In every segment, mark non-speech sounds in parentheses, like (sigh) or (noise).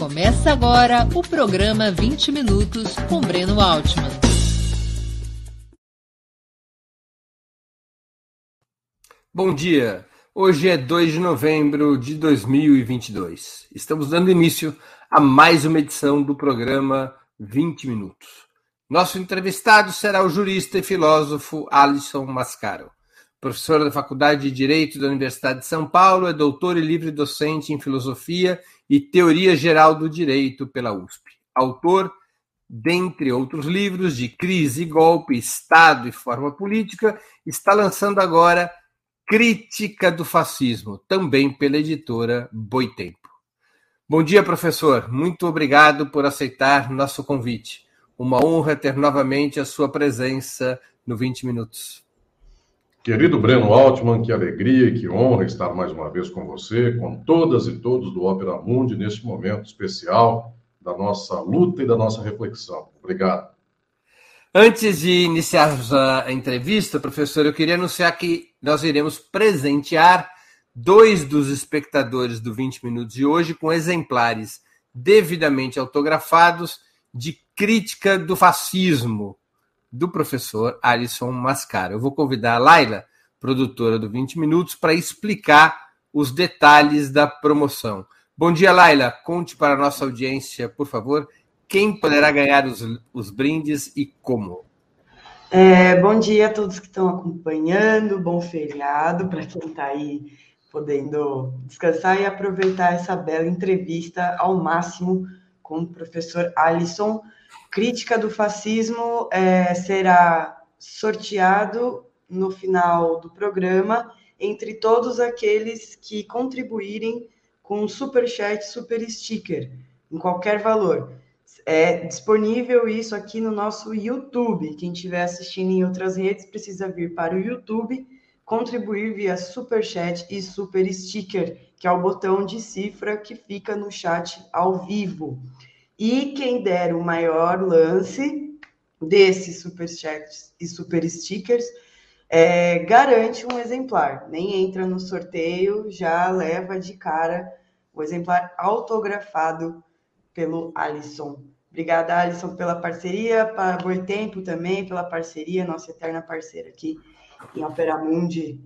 Começa agora o programa 20 Minutos com Breno Altman. Bom dia. Hoje é 2 de novembro de 2022. Estamos dando início a mais uma edição do programa 20 Minutos. Nosso entrevistado será o jurista e filósofo Alisson Mascaro. Professor da Faculdade de Direito da Universidade de São Paulo, é doutor e livre docente em Filosofia e Teoria Geral do Direito pela USP. Autor, dentre outros livros, de Crise e Golpe, Estado e Forma Política, está lançando agora Crítica do Fascismo, também pela editora Boitempo. Bom dia, professor. Muito obrigado por aceitar nosso convite. Uma honra ter novamente a sua presença no 20 Minutos. Querido Breno Altman, que alegria e que honra estar mais uma vez com você, com todas e todos do Opera Mundi, neste momento especial da nossa luta e da nossa reflexão. Obrigado. Antes de iniciarmos a entrevista, professor, eu queria anunciar que nós iremos presentear dois dos espectadores do 20 Minutos de hoje com exemplares devidamente autografados de Crítica do Fascismo, do professor Alisson Mascara. Eu vou convidar a Laila, produtora do 20 Minutos, para explicar os detalhes da promoção. Bom dia, Laila. Conte para a nossa audiência, por favor, quem poderá ganhar os, os brindes e como. É, bom dia a todos que estão acompanhando, bom feriado para quem está aí podendo descansar e aproveitar essa bela entrevista ao máximo com o professor Alisson Crítica do Fascismo é, será sorteado no final do programa entre todos aqueles que contribuírem com super chat, super sticker, em qualquer valor. É disponível isso aqui no nosso YouTube. Quem estiver assistindo em outras redes precisa vir para o YouTube, contribuir via super chat e super sticker, que é o botão de cifra que fica no chat ao vivo. E quem der o maior lance desses superchats e super stickers é, garante um exemplar. Nem entra no sorteio, já leva de cara o exemplar autografado pelo Alisson. Obrigada, Alisson, pela parceria, para Boitempo também, pela parceria, nossa eterna parceira aqui em Opera Mundi.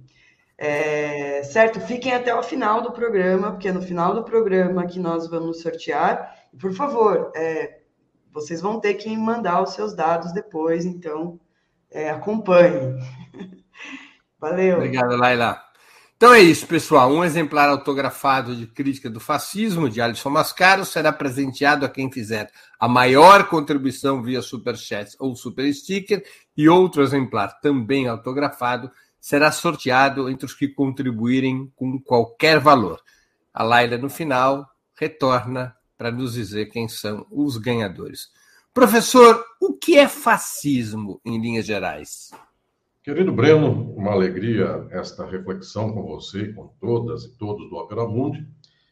É, certo? Fiquem até o final do programa, porque é no final do programa que nós vamos sortear por favor, é, vocês vão ter que mandar os seus dados depois, então é, acompanhe. (laughs) Valeu. Obrigado, Laila. Então é isso, pessoal. Um exemplar autografado de crítica do fascismo de Alisson Mascaro será presenteado a quem fizer a maior contribuição via Superchat ou Super Sticker, e outro exemplar também autografado será sorteado entre os que contribuírem com qualquer valor. A Laila, no final, retorna para nos dizer quem são os ganhadores. Professor, o que é fascismo em linhas gerais? Querido Breno, uma alegria esta reflexão com você, com todas e todos do Opera Mundi.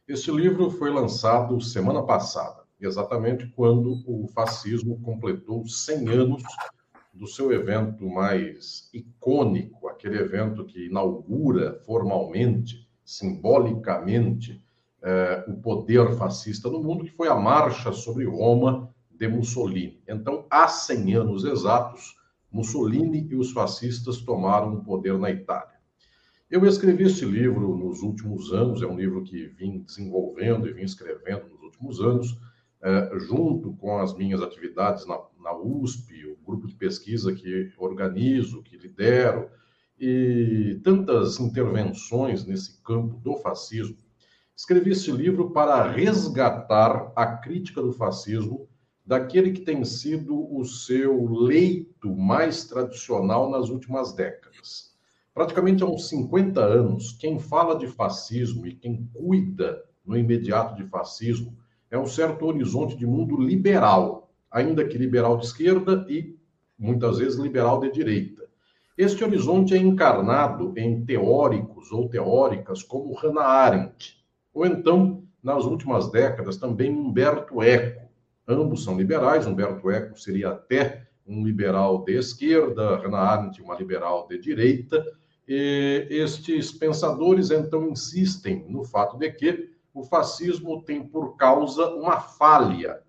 Este livro foi lançado semana passada, exatamente quando o fascismo completou 100 anos do seu evento mais icônico, aquele evento que inaugura formalmente, simbolicamente, eh, o poder fascista no mundo, que foi a marcha sobre Roma de Mussolini. Então, há 100 anos exatos, Mussolini e os fascistas tomaram o poder na Itália. Eu escrevi este livro nos últimos anos, é um livro que vim desenvolvendo e vim escrevendo nos últimos anos, eh, junto com as minhas atividades na, na USP, o grupo de pesquisa que organizo, que lidero, e tantas intervenções nesse campo do fascismo Escrevi esse livro para resgatar a crítica do fascismo daquele que tem sido o seu leito mais tradicional nas últimas décadas. Praticamente há uns 50 anos, quem fala de fascismo e quem cuida no imediato de fascismo é um certo horizonte de mundo liberal, ainda que liberal de esquerda e muitas vezes liberal de direita. Este horizonte é encarnado em teóricos ou teóricas como Hannah Arendt, ou então, nas últimas décadas, também Humberto Eco. Ambos são liberais, Humberto Eco seria até um liberal de esquerda, Hannah Arendt uma liberal de direita. E estes pensadores, então, insistem no fato de que o fascismo tem por causa uma falha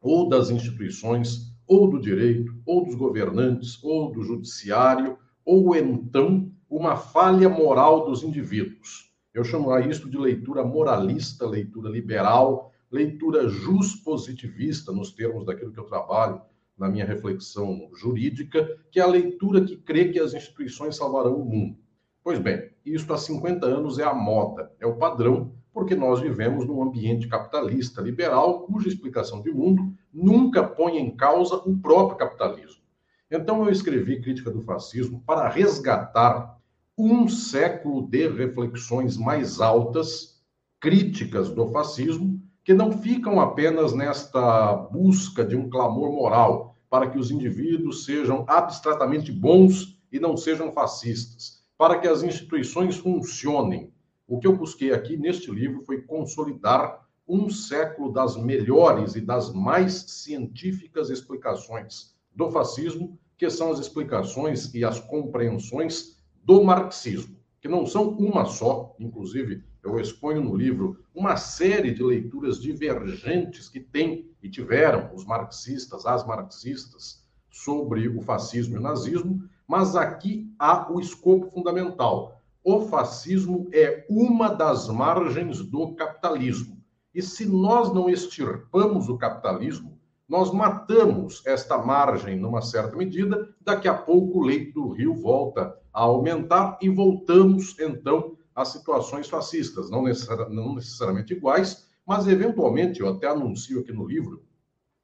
ou das instituições, ou do direito, ou dos governantes, ou do judiciário, ou então uma falha moral dos indivíduos. Eu chamo a isso de leitura moralista, leitura liberal, leitura juspositivista, nos termos daquilo que eu trabalho na minha reflexão jurídica, que é a leitura que crê que as instituições salvarão o mundo. Pois bem, isso há 50 anos é a moda, é o padrão, porque nós vivemos num ambiente capitalista liberal, cuja explicação de mundo nunca põe em causa o próprio capitalismo. Então eu escrevi Crítica do Fascismo para resgatar um século de reflexões mais altas, críticas do fascismo, que não ficam apenas nesta busca de um clamor moral para que os indivíduos sejam abstratamente bons e não sejam fascistas, para que as instituições funcionem. O que eu busquei aqui neste livro foi consolidar um século das melhores e das mais científicas explicações do fascismo, que são as explicações e as compreensões do marxismo, que não são uma só, inclusive eu exponho no livro uma série de leituras divergentes que tem e tiveram os marxistas, as marxistas, sobre o fascismo e o nazismo, mas aqui há o escopo fundamental. O fascismo é uma das margens do capitalismo. E se nós não extirpamos o capitalismo, nós matamos esta margem numa certa medida, daqui a pouco o leito do rio volta a aumentar e voltamos então às situações fascistas, não, não necessariamente iguais, mas eventualmente, eu até anuncio aqui no livro,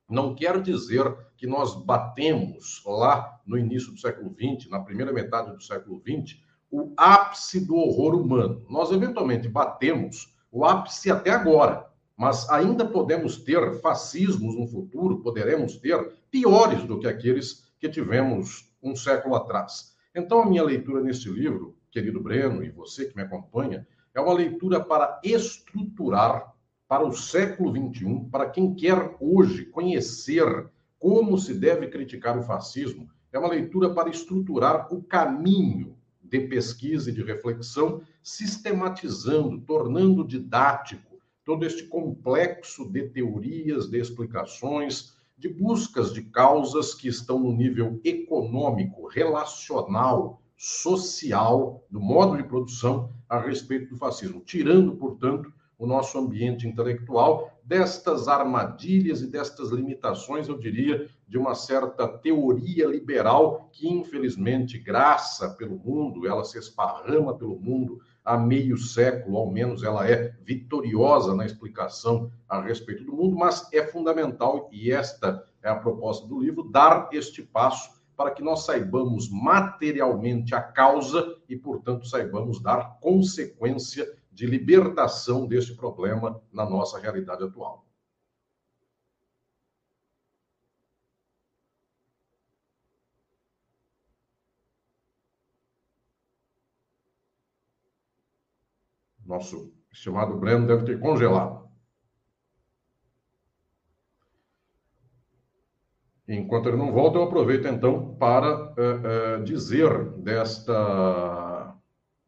não quer dizer que nós batemos lá no início do século XX, na primeira metade do século XX, o ápice do horror humano. Nós eventualmente batemos o ápice até agora, mas ainda podemos ter fascismos no futuro, poderemos ter piores do que aqueles que tivemos um século atrás. Então, a minha leitura neste livro, querido Breno, e você que me acompanha, é uma leitura para estruturar para o século XXI, para quem quer hoje conhecer como se deve criticar o fascismo, é uma leitura para estruturar o caminho de pesquisa e de reflexão, sistematizando, tornando didático todo este complexo de teorias, de explicações, de buscas de causas que estão no nível econômico, relacional, social, do modo de produção a respeito do fascismo, tirando, portanto, o nosso ambiente intelectual destas armadilhas e destas limitações, eu diria, de uma certa teoria liberal que, infelizmente, graça pelo mundo, ela se esparrama pelo mundo, há meio século, ao menos, ela é vitoriosa na explicação a respeito do mundo, mas é fundamental, e esta é a proposta do livro, dar este passo para que nós saibamos materialmente a causa e, portanto, saibamos dar consequência de libertação deste problema na nossa realidade atual. Nosso estimado Breno deve ter congelado. Enquanto ele não volta, eu aproveito então para uh, uh, dizer desta,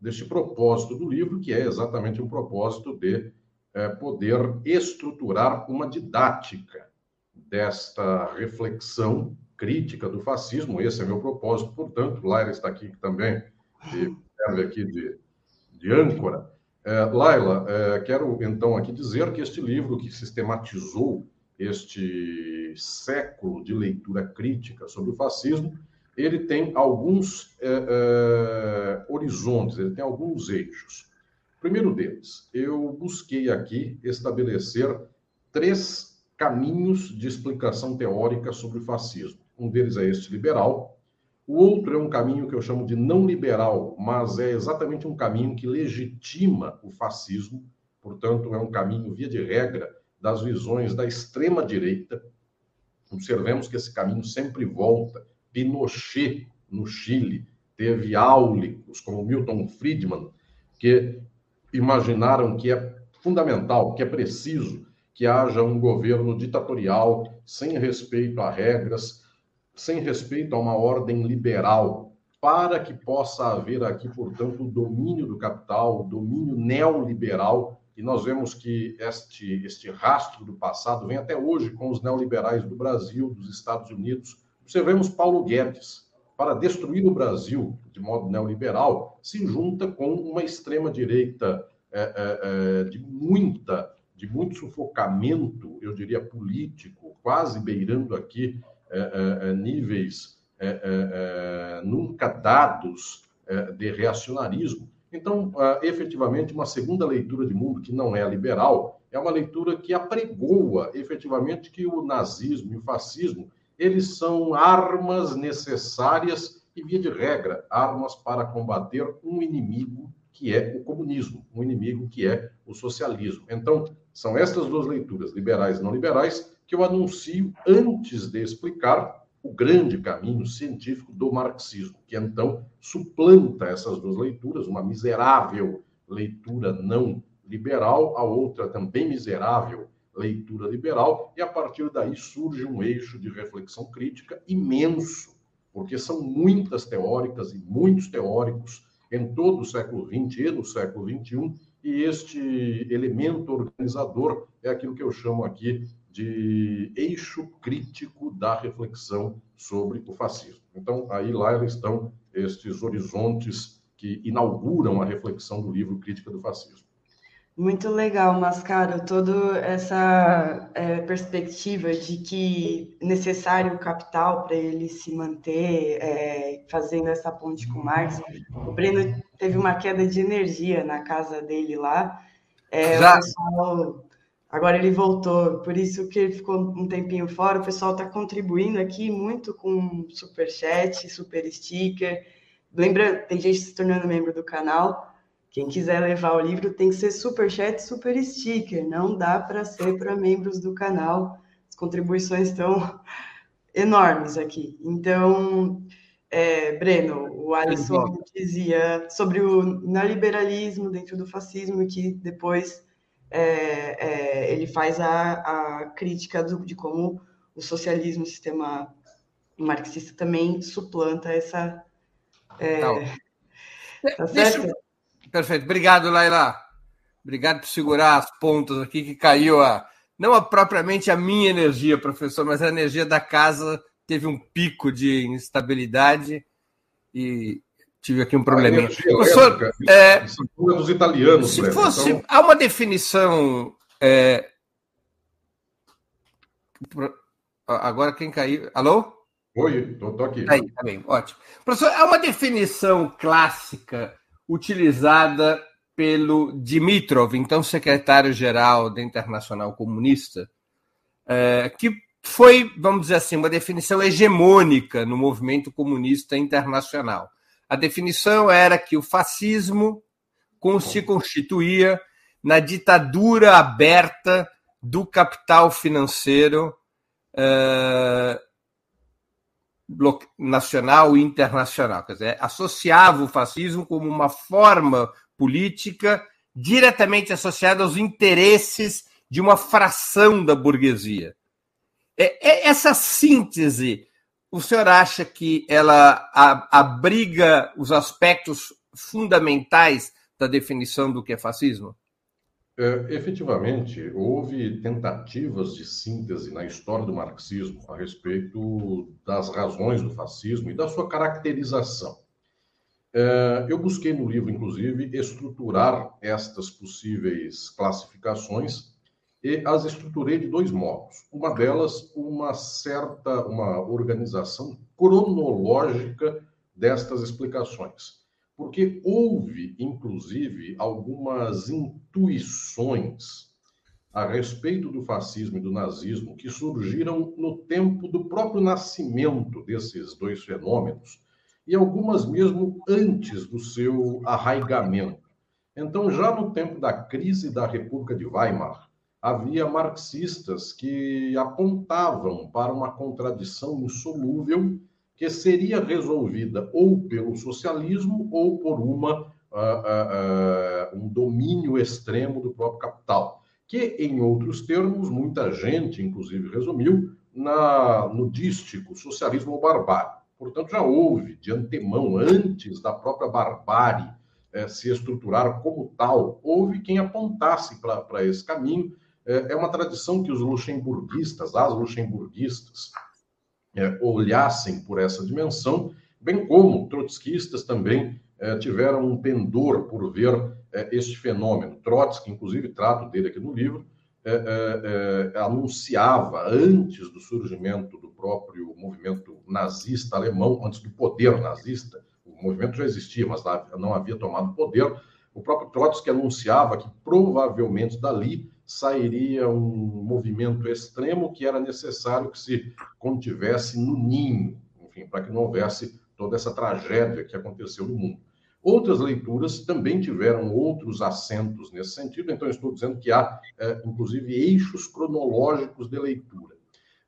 deste propósito do livro, que é exatamente um propósito de uh, poder estruturar uma didática desta reflexão crítica do fascismo. Esse é meu propósito, portanto, Laira está aqui também, e serve aqui de, de âncora. É, Laila, é, quero então aqui dizer que este livro que sistematizou este século de leitura crítica sobre o fascismo, ele tem alguns é, é, horizontes, ele tem alguns eixos. Primeiro deles, eu busquei aqui estabelecer três caminhos de explicação teórica sobre o fascismo. Um deles é este liberal, o outro é um caminho que eu chamo de não liberal, mas é exatamente um caminho que legitima o fascismo, portanto, é um caminho, via de regra, das visões da extrema-direita. Observemos que esse caminho sempre volta. Pinochet, no Chile, teve áulicos, como Milton Friedman, que imaginaram que é fundamental, que é preciso que haja um governo ditatorial, sem respeito a regras, sem respeito a uma ordem liberal, para que possa haver aqui, portanto, o domínio do capital, o domínio neoliberal e nós vemos que este, este rastro do passado vem até hoje com os neoliberais do Brasil, dos Estados Unidos. Observemos Paulo Guedes, para destruir o Brasil de modo neoliberal, se junta com uma extrema-direita é, é, é, de muita, de muito sufocamento, eu diria, político, quase beirando aqui é, é, é, níveis nunca dados de reacionarismo. Então, efetivamente, uma segunda leitura de mundo que não é liberal é uma leitura que apregoa efetivamente que o nazismo e o fascismo eles são armas necessárias e, via de regra, armas para combater um inimigo que é o comunismo, um inimigo que é o socialismo. Então, são estas duas leituras, liberais e não liberais, que eu anuncio antes de explicar o grande caminho científico do marxismo, que então suplanta essas duas leituras, uma miserável leitura não liberal, a outra também miserável leitura liberal, e a partir daí surge um eixo de reflexão crítica imenso, porque são muitas teóricas e muitos teóricos em todo o século XX e no século XXI, e este elemento organizador é aquilo que eu chamo aqui de eixo crítico da reflexão sobre o fascismo. Então, aí lá estão estes horizontes que inauguram a reflexão do livro Crítica do Fascismo. Muito legal, Mascaro, toda essa é, perspectiva de que necessário o capital para ele se manter é, fazendo essa ponte com Marx. O Breno teve uma queda de energia na casa dele lá. É, Já... pessoal, agora ele voltou, por isso que ele ficou um tempinho fora. O pessoal está contribuindo aqui muito com super chat, super sticker. Lembra, tem gente se tornando membro do canal. Quem quiser levar o livro tem que ser super chat, super sticker. Não dá para ser para membros do canal. As contribuições estão (laughs) enormes aqui. Então, é, Breno, o Alisson dizia sobre o neoliberalismo dentro do fascismo que depois é, é, ele faz a, a crítica do, de como o socialismo, o sistema marxista também suplanta essa. É, tá certo? Deixa, Perfeito. Obrigado, Laila. Obrigado por segurar as pontas aqui que caiu a não a, propriamente a minha energia, professor, mas a energia da casa teve um pico de instabilidade e tive aqui um probleminha. Professor, é, dos italianos, se fosse então... há uma definição é, agora quem caiu? Alô? Oi, estou aqui. Tá aí, tá bem, ótimo. Professor, há uma definição clássica utilizada pelo Dimitrov, então secretário-geral da Internacional Comunista, é, que foi, vamos dizer assim, uma definição hegemônica no movimento comunista internacional. A definição era que o fascismo se constituía na ditadura aberta do capital financeiro é, nacional e internacional. Quer dizer, associava o fascismo como uma forma política diretamente associada aos interesses de uma fração da burguesia. É, é, essa síntese, o senhor acha que ela abriga os aspectos fundamentais da definição do que é fascismo? É, efetivamente, houve tentativas de síntese na história do marxismo a respeito das razões do fascismo e da sua caracterização. É, eu busquei no livro, inclusive, estruturar estas possíveis classificações e as estruturei de dois modos. Uma delas, uma certa, uma organização cronológica destas explicações porque houve, inclusive, algumas intuições a respeito do fascismo e do nazismo que surgiram no tempo do próprio nascimento desses dois fenômenos e algumas mesmo antes do seu arraigamento. Então, já no tempo da crise da República de Weimar, havia marxistas que apontavam para uma contradição insolúvel que seria resolvida ou pelo socialismo ou por uma, uh, uh, uh, um domínio extremo do próprio capital, que, em outros termos, muita gente, inclusive, resumiu na, no dístico socialismo ou barbárie. Portanto, já houve, de antemão, antes da própria barbárie é, se estruturar como tal. Houve quem apontasse para esse caminho. É, é, uma tradição que os luxemburguistas, as luxemburguistas, é, olhassem por essa dimensão, bem como trotskistas também é, tiveram um pendor por ver é, este fenômeno. Trotsky, inclusive, trato dele aqui no livro, é, anunciava, antes do surgimento do próprio movimento nazista alemão, antes do poder nazista, o movimento já existia, mas não havia tomado poder. O próprio Trotsky anunciava que provavelmente dali sairia um movimento extremo que era necessário que se contivesse no ninho, enfim, para que não houvesse toda essa tragédia que aconteceu no mundo. Outras leituras também tiveram outros acentos nesse sentido, então estou dizendo que há, é, inclusive, eixos cronológicos de leitura.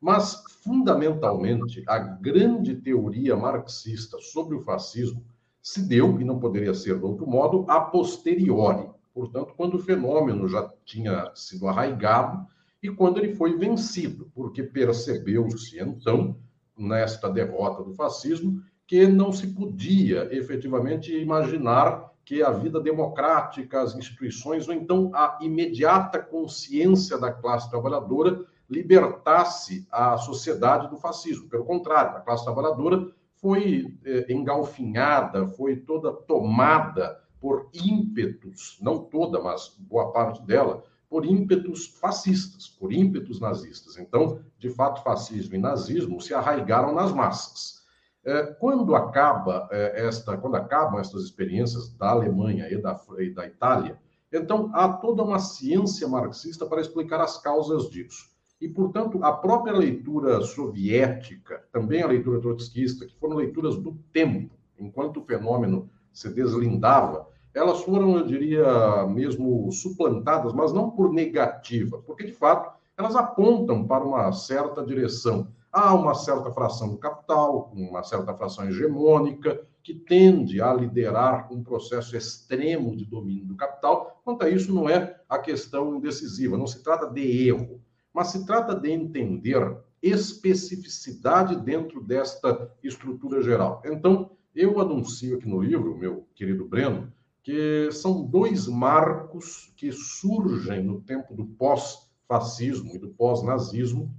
Mas, fundamentalmente, a grande teoria marxista sobre o fascismo se deu, e não poderia ser de outro modo, a posteriori. Portanto, quando o fenômeno já tinha sido arraigado e quando ele foi vencido, porque percebeu-se, então, nesta derrota do fascismo, que não se podia efetivamente imaginar que a vida democrática, as instituições, ou então a imediata consciência da classe trabalhadora libertasse a sociedade do fascismo. Pelo contrário, a classe trabalhadora foi eh, engalfinhada, foi toda tomada por ímpetos, não toda, mas boa parte dela, por ímpetos fascistas, por ímpetos nazistas. Então, de fato, fascismo e nazismo se arraigaram nas massas. É, quando acaba é, esta, quando acabam estas experiências da Alemanha e da, e da Itália, então há toda uma ciência marxista para explicar as causas disso. E, portanto, a própria leitura soviética, também a leitura trotskista, que foram leituras do tempo, enquanto fenômeno se deslindava, elas foram, eu diria, mesmo suplantadas, mas não por negativa, porque, de fato, elas apontam para uma certa direção. Há uma certa fração do capital, uma certa fração hegemônica, que tende a liderar um processo extremo de domínio do capital. Quanto a isso, não é a questão decisiva, não se trata de erro, mas se trata de entender especificidade dentro desta estrutura geral. Então, eu anuncio aqui no livro, meu querido Breno, que são dois marcos que surgem no tempo do pós-fascismo e do pós-nazismo,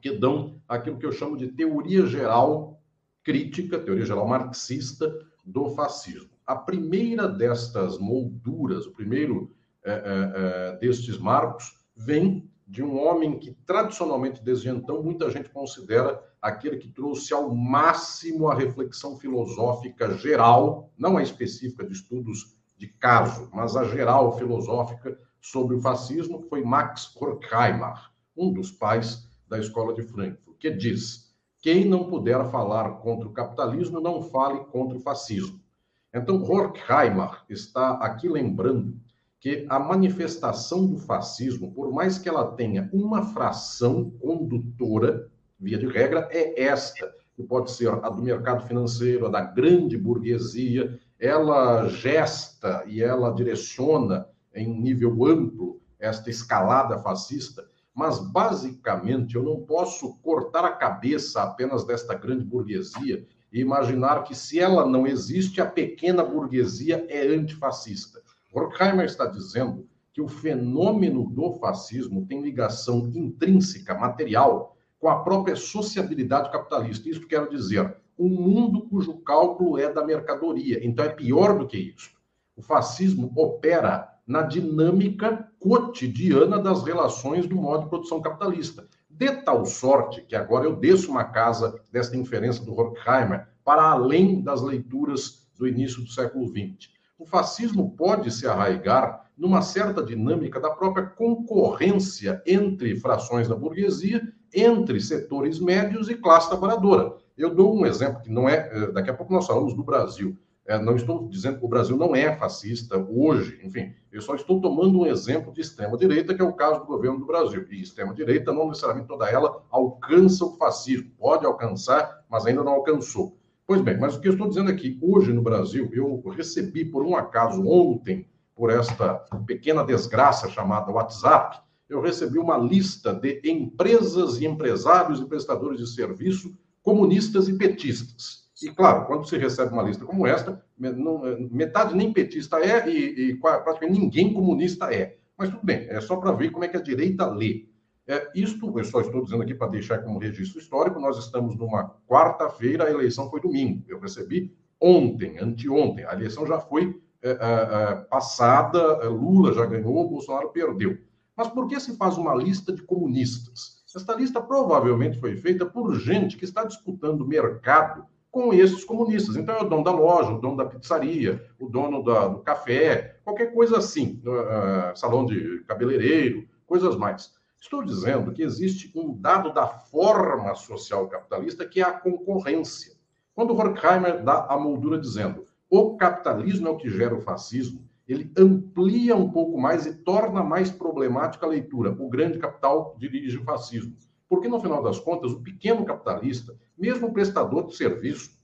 que dão aquilo que eu chamo de teoria geral crítica, teoria geral marxista do fascismo. A primeira destas molduras, o primeiro é, é, é, destes marcos, vem de um homem que tradicionalmente desde então muita gente considera aquele que trouxe ao máximo a reflexão filosófica geral, não a específica de estudos de caso, mas a geral filosófica sobre o fascismo, foi Max Horkheimer, um dos pais da escola de Frankfurt, que diz: quem não puder falar contra o capitalismo, não fale contra o fascismo. Então, Horkheimer está aqui lembrando que a manifestação do fascismo, por mais que ela tenha uma fração condutora, via de regra, é esta, que pode ser a do mercado financeiro, a da grande burguesia, ela gesta e ela direciona em nível amplo esta escalada fascista, mas basicamente eu não posso cortar a cabeça apenas desta grande burguesia e imaginar que se ela não existe, a pequena burguesia é antifascista. Horkheimer está dizendo que o fenômeno do fascismo tem ligação intrínseca, material, com a própria sociabilidade capitalista. Isso quero dizer, um mundo cujo cálculo é da mercadoria. Então é pior do que isso. O fascismo opera na dinâmica cotidiana das relações do modo de produção capitalista. De tal sorte que agora eu desço uma casa desta inferência do Horkheimer para além das leituras do início do século XX o fascismo pode se arraigar numa certa dinâmica da própria concorrência entre frações da burguesia, entre setores médios e classe trabalhadora. Eu dou um exemplo que não é. Eh, daqui a pouco nós falamos do Brasil. É, não estou dizendo que o Brasil não é fascista hoje, enfim, eu só estou tomando um exemplo de extrema-direita, que é o caso do governo do Brasil. E extrema-direita, não necessariamente toda ela alcança o fascismo. Pode alcançar, mas ainda não alcançou. Pois bem, mas o que eu estou dizendo aqui, hoje no Brasil, eu recebi por um acaso ontem, por esta pequena desgraça chamada WhatsApp, eu recebi uma lista de empresas e empresários e prestadores de serviço comunistas e petistas. E, claro, quando se recebe uma lista como esta, metade nem petista é e, e praticamente ninguém comunista é. Mas tudo bem, é só para ver como é que a direita lê. É, isto, eu só estou dizendo aqui para deixar como registro histórico, nós estamos numa quarta-feira, a eleição foi domingo. Eu recebi ontem, anteontem, a eleição já foi é, é, passada, Lula já ganhou, Bolsonaro perdeu. Mas por que se faz uma lista de comunistas? Esta lista provavelmente foi feita por gente que está disputando mercado com esses comunistas. Então, é o dono da loja, o dono da pizzaria, o dono da, do café, qualquer coisa assim, uh, salão de cabeleireiro, coisas mais. Estou dizendo que existe um dado da forma social capitalista que é a concorrência. Quando Horkheimer dá a moldura dizendo o capitalismo é o que gera o fascismo, ele amplia um pouco mais e torna mais problemática a leitura. O grande capital dirige o fascismo. Porque, no final das contas, o pequeno capitalista, mesmo o prestador de serviço,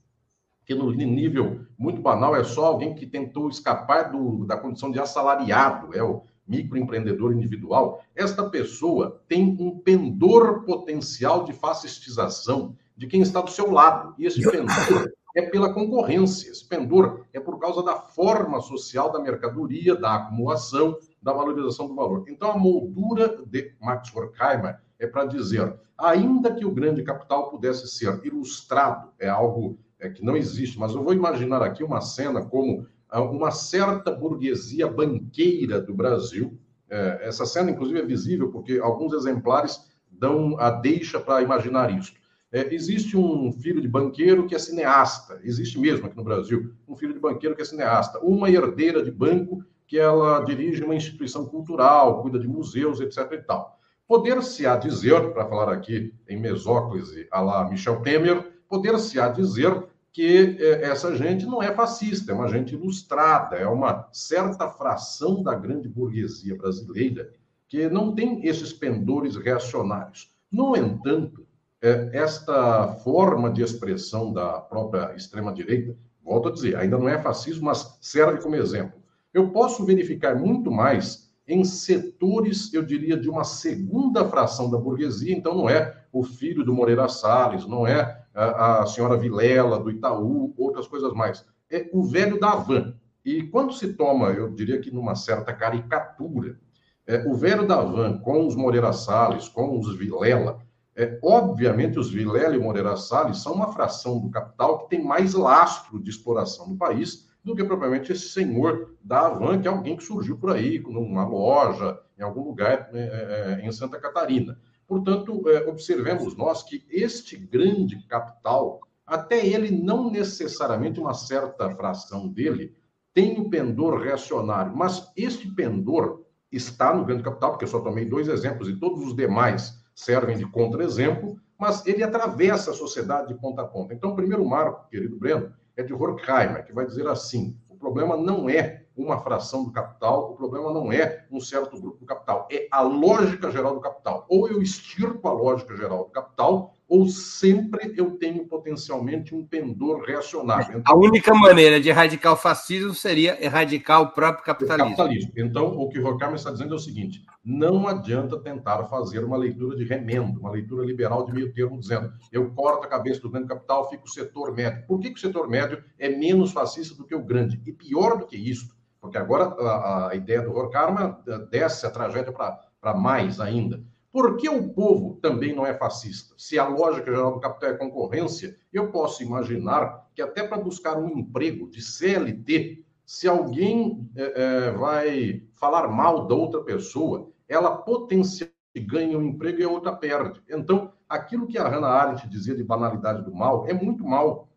que no nível muito banal é só alguém que tentou escapar do, da condição de assalariado, é o microempreendedor individual, esta pessoa tem um pendor potencial de fascistização de quem está do seu lado. E esse pendor é pela concorrência, esse pendor é por causa da forma social da mercadoria, da acumulação, da valorização do valor. Então, a moldura de Max Horkheimer é para dizer, ainda que o grande capital pudesse ser ilustrado, é algo é, que não existe, mas eu vou imaginar aqui uma cena como ah, uma certa burguesia banqueira do Brasil. É, essa cena, inclusive, é visível porque alguns exemplares dão a deixa para imaginar isso. É, existe um filho de banqueiro que é cineasta, existe mesmo aqui no Brasil, um filho de banqueiro que é cineasta, uma herdeira de banco que ela dirige uma instituição cultural, cuida de museus, etc. e tal. Poder-se-á dizer, para falar aqui em mesóclise a la Michel Temer, poder-se-á dizer que eh, essa gente não é fascista, é uma gente ilustrada, é uma certa fração da grande burguesia brasileira que não tem esses pendores reacionários. No entanto, esta forma de expressão da própria extrema-direita, volto a dizer, ainda não é fascismo, mas serve como exemplo. Eu posso verificar muito mais em setores, eu diria, de uma segunda fração da burguesia. Então, não é o filho do Moreira Salles, não é a, a senhora Vilela, do Itaú, outras coisas mais. É o velho da Van. E quando se toma, eu diria que numa certa caricatura, é, o velho da Van com os Moreira Salles, com os Vilela, é, obviamente os Vilela e Moreira Salles são uma fração do capital que tem mais lastro de exploração no país do que propriamente esse senhor da Avan, que é alguém que surgiu por aí, numa loja, em algum lugar é, é, em Santa Catarina. Portanto, é, observemos nós que este grande capital, até ele não necessariamente uma certa fração dele, tem o pendor reacionário, mas este pendor está no grande capital, porque eu só tomei dois exemplos e todos os demais servem de contra-exemplo, mas ele atravessa a sociedade de ponta a ponta. Então, o primeiro marco, querido Breno, é de Horkheimer, que vai dizer assim: o problema não é uma fração do capital, o problema não é um certo grupo do capital, é a lógica geral do capital. Ou eu extirpo a lógica geral do capital, ou sempre eu tenho potencialmente um pendor reacionário. Então, a única maneira de erradicar o fascismo seria erradicar o próprio capitalismo. capitalismo. Então, o que Horkheimer está dizendo é o seguinte: não adianta tentar fazer uma leitura de remendo, uma leitura liberal de meio termo, dizendo eu corto a cabeça do grande capital, fica o setor médio. Por que, que o setor médio é menos fascista do que o grande? E pior do que isso, porque agora a, a ideia do Horkheimer desce a tragédia para mais ainda por que o povo também não é fascista? Se a lógica geral do capital é concorrência, eu posso imaginar que até para buscar um emprego de CLT, se alguém é, é, vai falar mal da outra pessoa, ela potencialmente ganha um emprego e a outra perde. Então, aquilo que a Hannah Arendt dizia de banalidade do mal é muito mal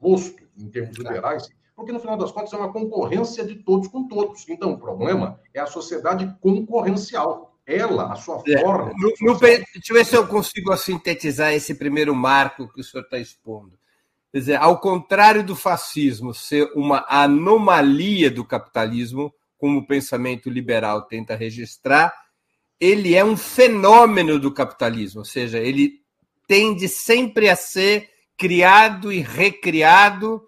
posto em termos liberais, porque no final das contas é uma concorrência de todos com todos. Então, o problema é a sociedade concorrencial ela, a sua é, forma. No, no, deixa eu ver se eu consigo sintetizar esse primeiro marco que o senhor está expondo. Quer dizer, ao contrário do fascismo ser uma anomalia do capitalismo, como o pensamento liberal tenta registrar, ele é um fenômeno do capitalismo, ou seja, ele tende sempre a ser criado e recriado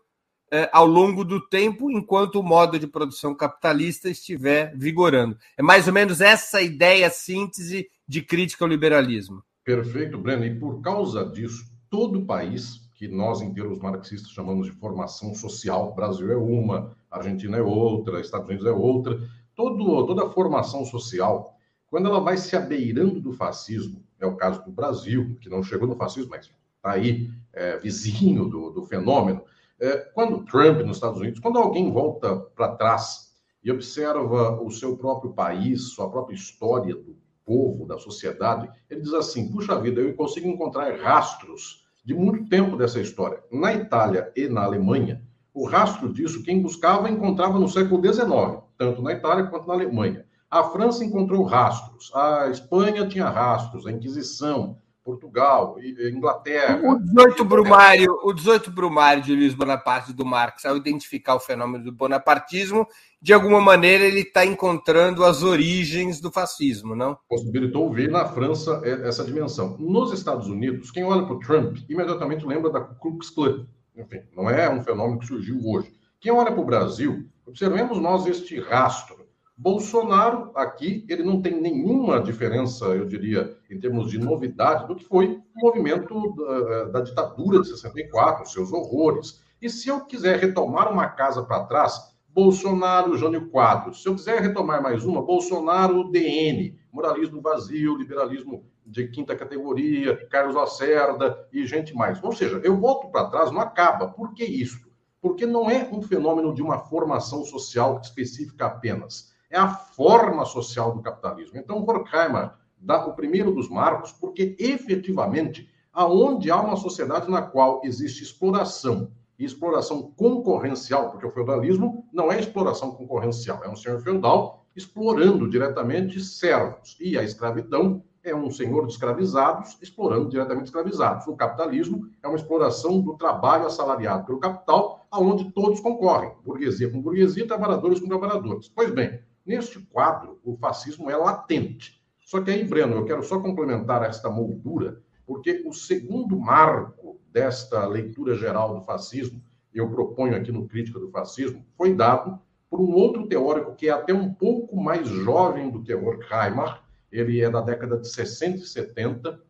é, ao longo do tempo, enquanto o modo de produção capitalista estiver vigorando. É mais ou menos essa ideia, síntese de crítica ao liberalismo. Perfeito, Breno. E por causa disso, todo país que nós, em termos marxistas, chamamos de formação social. O Brasil é uma, Argentina é outra, Estados Unidos é outra. Todo, toda a formação social, quando ela vai se abeirando do fascismo, é o caso do Brasil, que não chegou no fascismo, mas está aí, é, vizinho do, do fenômeno. É, quando Trump, nos Estados Unidos, quando alguém volta para trás e observa o seu próprio país, sua própria história do povo, da sociedade, ele diz assim: puxa vida, eu consigo encontrar rastros de muito tempo dessa história. Na Itália e na Alemanha, o rastro disso, quem buscava, encontrava no século XIX, tanto na Itália quanto na Alemanha. A França encontrou rastros, a Espanha tinha rastros, a Inquisição, Portugal, Inglaterra. O 18 Brumário, o 18 Brumário de Luiz Bonaparte do Marx, ao identificar o fenômeno do bonapartismo, de alguma maneira ele está encontrando as origens do fascismo, não? Possibilitou ver na França essa dimensão. Nos Estados Unidos, quem olha para o Trump imediatamente lembra da Ku Klux Klan. Enfim, não é um fenômeno que surgiu hoje. Quem olha para o Brasil, observemos nós este rastro Bolsonaro, aqui, ele não tem nenhuma diferença, eu diria, em termos de novidade, do que foi o movimento da, da ditadura de 64, seus horrores. E se eu quiser retomar uma casa para trás, Bolsonaro, Jânio Quadros. Se eu quiser retomar mais uma, Bolsonaro, DN, moralismo vazio, liberalismo de quinta categoria, Carlos Lacerda e gente mais. Ou seja, eu volto para trás, não acaba. Por que isso? Porque não é um fenômeno de uma formação social específica apenas é a forma social do capitalismo. Então, Horkheimer dá o primeiro dos marcos, porque efetivamente, aonde há uma sociedade na qual existe exploração, e exploração concorrencial, porque o feudalismo não é exploração concorrencial, é um senhor feudal explorando diretamente servos, e a escravidão é um senhor de escravizados explorando diretamente escravizados. O capitalismo é uma exploração do trabalho assalariado pelo capital, aonde todos concorrem, burguesia com burguesia, trabalhadores com trabalhadores. Pois bem, Neste quadro, o fascismo é latente. Só que aí, Breno, eu quero só complementar esta moldura, porque o segundo marco desta leitura geral do fascismo, eu proponho aqui no Crítica do Fascismo, foi dado por um outro teórico que é até um pouco mais jovem do que Horkheimer, ele é da década de 60 e 70,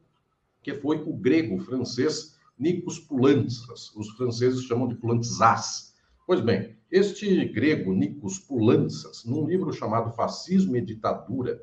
que foi o grego francês Nikos Poulantzas. Os franceses chamam de Poulantzas. Pois bem, este grego, Nikos Poulantzas, num livro chamado Fascismo e Ditadura,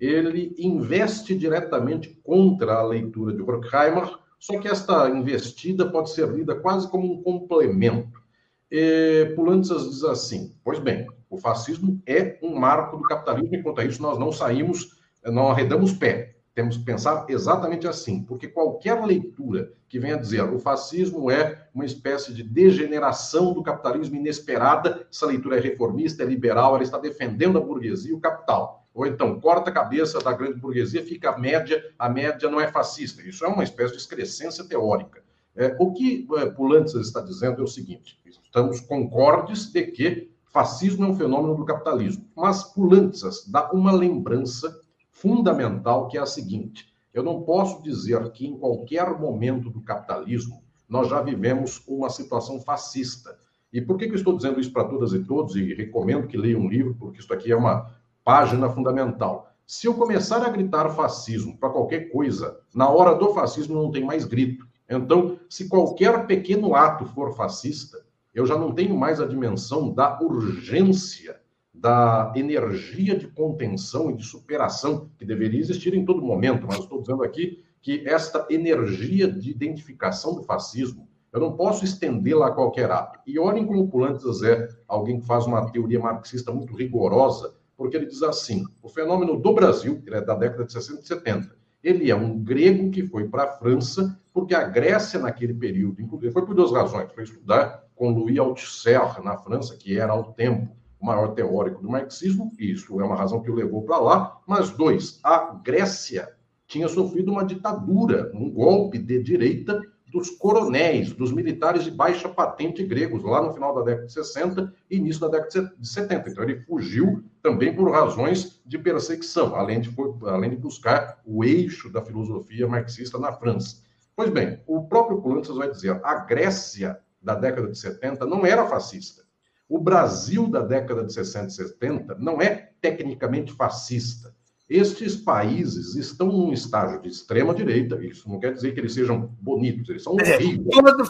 ele investe diretamente contra a leitura de Horkheimer, só que esta investida pode ser lida quase como um complemento. E Poulantzas diz assim: pois bem, o fascismo é um marco do capitalismo, e quanto a isso nós não saímos, não arredamos pé. Temos que pensar exatamente assim, porque qualquer leitura que venha dizer o fascismo é uma espécie de degeneração do capitalismo inesperada, essa leitura é reformista, é liberal, ela está defendendo a burguesia e o capital. Ou então, corta a cabeça da grande burguesia, fica a média, a média não é fascista. Isso é uma espécie de excrescência teórica. É, o que é, Pulantes está dizendo é o seguinte: estamos concordes de que fascismo é um fenômeno do capitalismo, mas Pulantes dá uma lembrança fundamental, que é a seguinte: eu não posso dizer que em qualquer momento do capitalismo nós já vivemos uma situação fascista. E por que, que eu estou dizendo isso para todas e todos? E recomendo que leiam um livro, porque isso aqui é uma página fundamental. Se eu começar a gritar fascismo para qualquer coisa, na hora do fascismo não tem mais grito. Então, se qualquer pequeno ato for fascista, eu já não tenho mais a dimensão da urgência da energia de contenção e de superação que deveria existir em todo momento, mas estou dizendo aqui que esta energia de identificação do fascismo, eu não posso estendê-la a qualquer ato. E olhem como Pulantzas é alguém que faz uma teoria marxista muito rigorosa, porque ele diz assim: o fenômeno do Brasil, ele é da década de 60 e 70, ele é um grego que foi para a França, porque a Grécia, naquele período, inclusive, foi por duas razões: foi estudar com Louis Althusser na França, que era ao tempo o maior teórico do marxismo, isso é uma razão que o levou para lá, mas dois, a Grécia tinha sofrido uma ditadura, um golpe de direita dos coronéis, dos militares de baixa patente gregos, lá no final da década de 60 e início da década de 70. Então, ele fugiu também por razões de perseguição, além de, além de buscar o eixo da filosofia marxista na França. Pois bem, o próprio Poulantzas vai dizer, a Grécia da década de 70 não era fascista. O Brasil da década de 60 e 70 não é tecnicamente fascista. Estes países estão num estágio de extrema direita. Isso não quer dizer que eles sejam bonitos, eles são é, todo,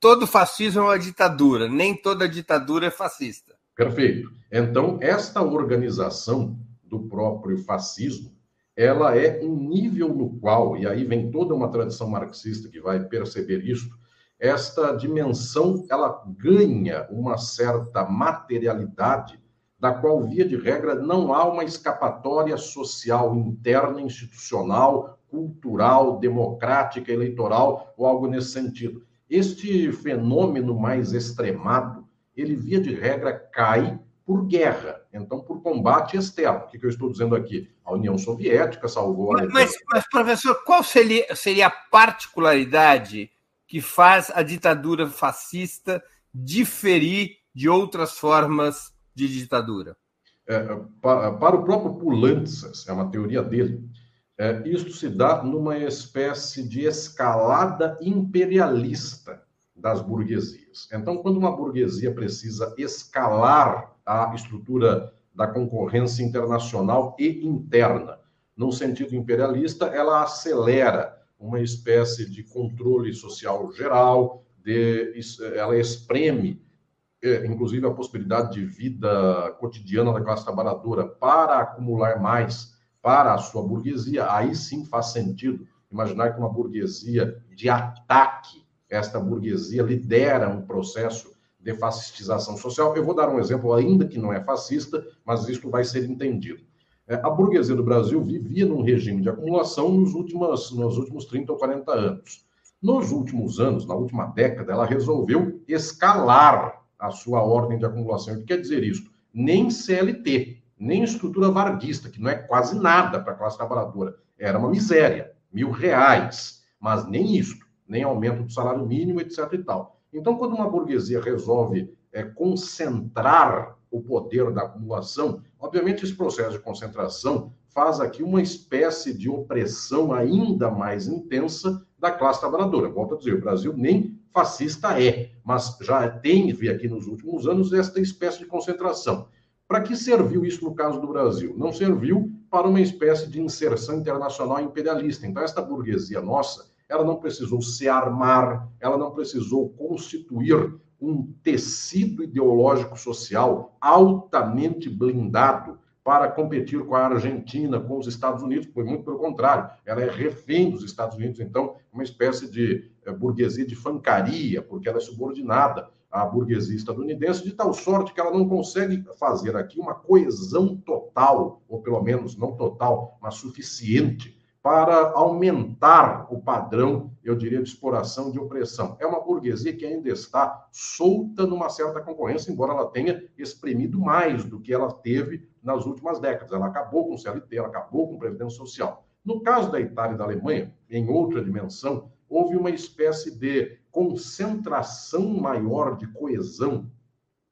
todo fascismo é uma ditadura, nem toda ditadura é fascista. Perfeito. Então, esta organização do próprio fascismo, ela é um nível no qual, e aí vem toda uma tradição marxista que vai perceber isso, esta dimensão ela ganha uma certa materialidade da qual, via de regra, não há uma escapatória social interna, institucional, cultural, democrática, eleitoral ou algo nesse sentido. Este fenômeno mais extremado, ele, via de regra, cai por guerra, então por combate externo. O que, eu estou dizendo aqui? A União Soviética salvou a. Mas, mas professor, qual seria, seria a particularidade que faz a ditadura fascista diferir de outras formas de ditadura? É, para, para, o próprio Pulantzas, é uma teoria dele, é, isto se dá numa espécie de escalada imperialista das burguesias. Então, quando uma burguesia precisa escalar a estrutura da concorrência internacional e interna, no sentido imperialista, ela acelera uma espécie de controle social geral, de, ela espreme, é, inclusive, a possibilidade de vida cotidiana da classe trabalhadora para acumular mais para a sua burguesia. Aí sim faz sentido imaginar que uma burguesia de ataque, esta burguesia lidera um processo de fascistização social. Eu vou dar um exemplo, ainda que não é fascista, mas isto vai ser entendido. É, a burguesia do Brasil vivia num regime de acumulação nos últimos, nos últimos 30 ou 40 anos. Nos últimos anos, na última década, ela resolveu escalar a sua ordem de acumulação. O que quer dizer isso? Nem CLT, nem estrutura varguista, que não é quase nada para a classe trabalhadora. Era uma miséria, mil reais, mas nem isso, nem aumento do salário mínimo, etc. e tal. Então, quando uma burguesia resolve é, concentrar o poder da acumulação, obviamente esse processo de concentração faz aqui uma espécie de opressão ainda mais intensa da classe trabalhadora. Volto a dizer, o Brasil nem fascista é, mas já tem aqui nos últimos anos esta espécie de concentração. Para que serviu isso no caso do Brasil? Não serviu para uma espécie de inserção internacional imperialista. Então, esta burguesia nossa, ela não precisou se armar, ela não precisou constituir um tecido ideológico social altamente blindado para competir com a Argentina, com os Estados Unidos, foi muito pelo contrário, ela é refém dos Estados Unidos, então, uma espécie de é, burguesia de fancaria, porque ela é subordinada à burguesia estadunidense, de tal sorte que ela não consegue fazer aqui uma coesão total, ou pelo menos não total, mas suficiente para aumentar o padrão, eu diria, de exploração de opressão. É uma burguesia que ainda está solta numa certa concorrência, embora ela tenha exprimido mais do que ela teve nas últimas décadas. Ela acabou com o CLT, ela acabou com Previdência Social. No caso da Itália e da Alemanha, em outra dimensão, houve uma espécie de concentração maior de coesão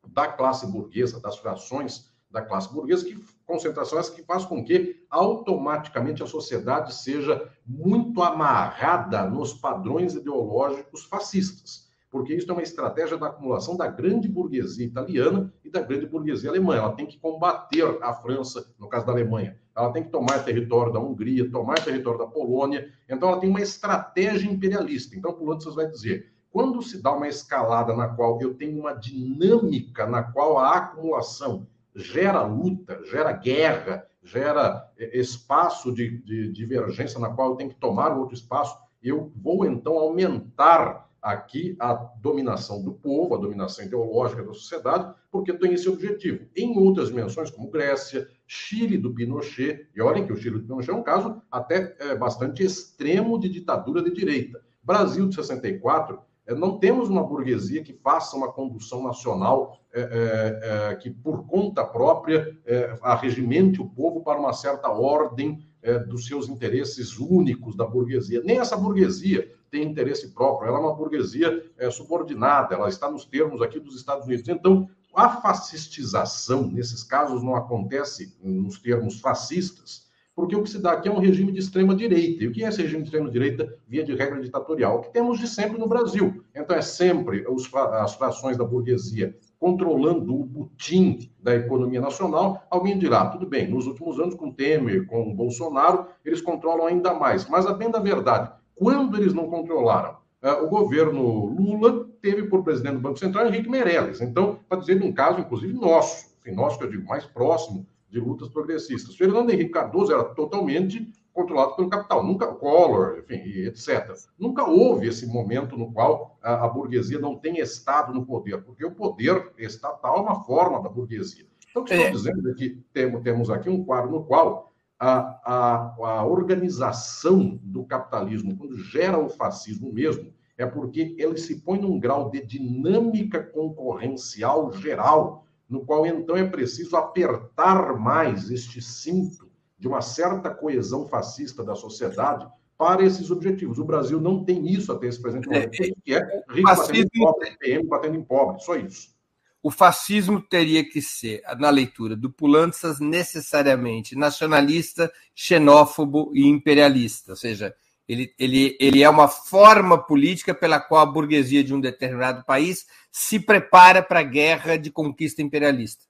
da classe burguesa, das frações da classe burguesa, que concentração essa que faz com que automaticamente a sociedade seja muito amarrada nos padrões ideológicos fascistas. Porque isso é uma estratégia da acumulação da grande burguesia italiana e da grande burguesia alemã. Ela tem que combater a França, no caso da Alemanha. Ela tem que tomar território da Hungria, tomar território da Polônia. Então, ela tem uma estratégia imperialista. Então, Pulantzas vai dizer: quando se dá uma escalada na qual eu tenho uma dinâmica na qual a acumulação gera luta, gera guerra, gera é, espaço de, de divergência na qual eu tenho que tomar outro espaço, eu vou então aumentar aqui a dominação do povo, a dominação ideológica da sociedade, porque tem esse objetivo. Em outras dimensões, como Grécia, Chile do Pinochet, e olhem que o Chile do Pinochet é um caso até é, bastante extremo de ditadura de direita. Brasil de 64 é, não temos uma burguesia que faça uma condução nacional é, é, é, que, por conta própria, é, arregimente o povo para uma certa ordem é, dos seus interesses únicos da burguesia. Nem essa burguesia tem interesse próprio, ela é uma burguesia subordinada, ela está nos termos aqui dos Estados Unidos. Então, a fascistização, nesses casos, não acontece nos termos fascistas, porque o que se dá aqui é um regime de extrema-direita. E o que é esse regime de extrema-direita, via de regra ditatorial? O que temos de sempre no Brasil. Então, é sempre os, as frações da burguesia controlando o butim da economia nacional. Alguém dirá, tudo bem, nos últimos anos, com Temer, com Bolsonaro, eles controlam ainda mais. Mas, a bem da verdade, quando eles não controlaram? Eh, o governo Lula teve por presidente do Banco Central Henrique Meirelles. Então, para dizer de um caso, inclusive, nosso, enfim, nosso que eu digo, mais próximo de lutas progressistas. Fernando Henrique Cardoso era totalmente controlado pelo capital, nunca Collor, enfim, etc. Nunca houve esse momento no qual a, a, burguesia não tem estado no poder, porque o poder estatal é uma forma da burguesia. Então, o que é. estou dizendo é que temos, temos aqui um quadro no qual a, a, a organização do capitalismo, quando gera o fascismo mesmo, é porque ele se põe num grau de dinâmica concorrencial geral, no qual então é preciso apertar mais este cinto de uma certa coesão fascista da sociedade para esses objetivos. O Brasil não tem isso até esse presente momento, é, que é rico fascismo... batendo em pobre, PM batendo em pobre, só isso. O fascismo teria que ser, na leitura do Pulanças, necessariamente nacionalista, xenófobo e imperialista, ou seja, ele, ele, ele é uma forma política pela qual a burguesia de um determinado país se prepara para a guerra de conquista imperialista.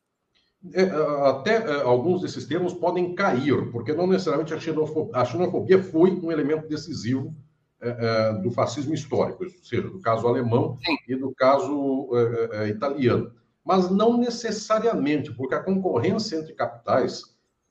É, até é, alguns desses termos podem cair, porque não necessariamente a xenofobia, a xenofobia foi um elemento decisivo é, do fascismo histórico, ou seja, do caso alemão Sim. e do caso italiano. Mas não necessariamente, porque a concorrência entre capitais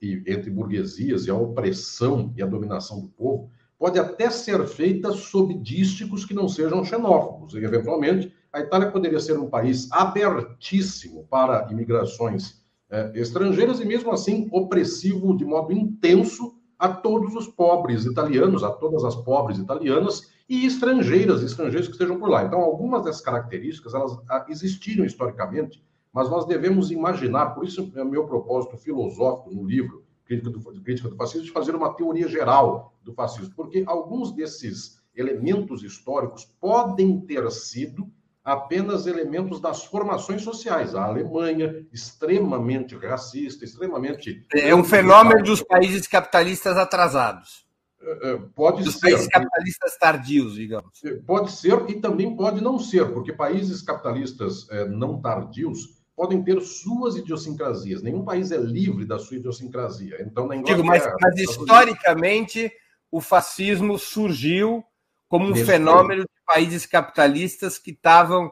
e entre burguesias e a opressão e a dominação do povo pode até ser feita sob dísticos que não sejam xenófobos. E, eventualmente, a Itália poderia ser um país abertíssimo para imigrações é, estrangeiras e, mesmo assim, opressivo de modo intenso a todos os pobres italianos, a todas as pobres italianas e estrangeiras, estrangeiros que estejam por lá. Então, algumas dessas características, elas ah, existiram historicamente, mas nós devemos imaginar, por isso é meu propósito filosófico no livro Crítica do, Crítica do Fascismo, de fazer uma teoria geral do fascismo, porque alguns desses elementos históricos podem ter sido apenas elementos das formações sociais. A Alemanha, extremamente racista, extremamente. É um fenômeno dos países capitalistas atrasados. É, é, pode dos ser. países capitalistas tardios, digamos. É, pode ser e também pode não ser, porque países capitalistas não tardios podem ter suas idiosincrasias. Nenhum país é livre da sua idiosincrasia. Então, na Inglaterra, Digo, mas, mas historicamente, o fascismo surgiu como um fenômeno países capitalistas que estavam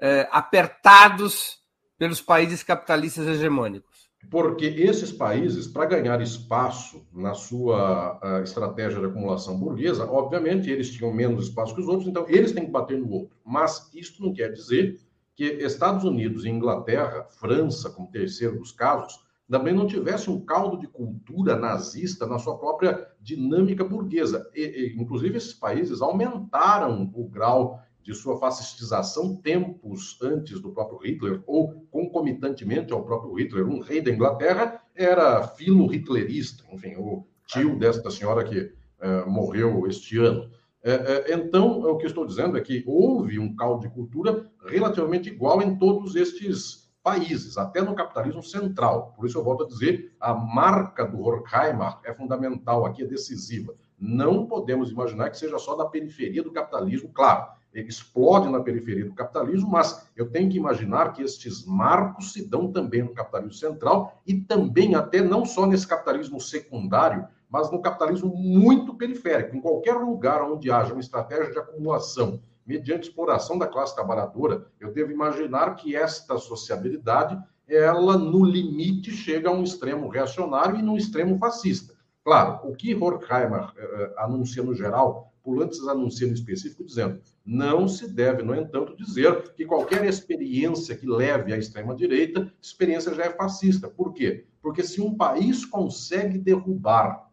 é, apertados pelos países capitalistas hegemônicos. Porque esses países, para ganhar espaço na sua estratégia de acumulação burguesa, obviamente eles tinham menos espaço que os outros, então eles têm que bater no outro. Mas isso não quer dizer que Estados Unidos e Inglaterra, França, como terceiro dos casos, também não tivesse um caldo de cultura nazista na sua própria dinâmica burguesa. E, e, inclusive, esses países aumentaram o grau de sua fascistização tempos antes do próprio Hitler, ou concomitantemente ao próprio Hitler. Um rei da Inglaterra era filo-hitlerista, enfim, o tio desta senhora que uh, morreu este ano. Uh, uh, então, o que estou dizendo é que houve um caldo de cultura relativamente igual em todos estes países, até no capitalismo central. Por isso eu volto a dizer, a marca do Horkheimer é fundamental aqui, é decisiva. Não podemos imaginar que seja só da periferia do capitalismo, claro, ele explode na periferia do capitalismo, mas eu tenho que imaginar que estes marcos se dão também no capitalismo central e também até não só nesse capitalismo secundário, mas no capitalismo muito periférico, em qualquer lugar onde haja uma estratégia de acumulação mediante exploração da classe trabalhadora, eu devo imaginar que esta sociabilidade, ela no limite chega a um extremo reacionário e no extremo fascista. Claro, o que Horkheimer eh, eh, anuncia no geral, Pulantzas anuncia no específico, dizendo não se deve, no entanto, dizer que qualquer experiência que leve à extrema-direita, experiência já é fascista. Por quê? Porque se um país consegue derrubar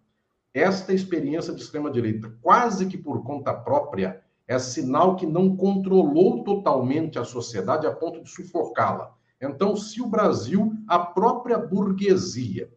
esta experiência de extrema-direita quase que por conta própria, é sinal que não controlou totalmente a sociedade a ponto de sufocá-la. Então, se o Brasil, a própria burguesia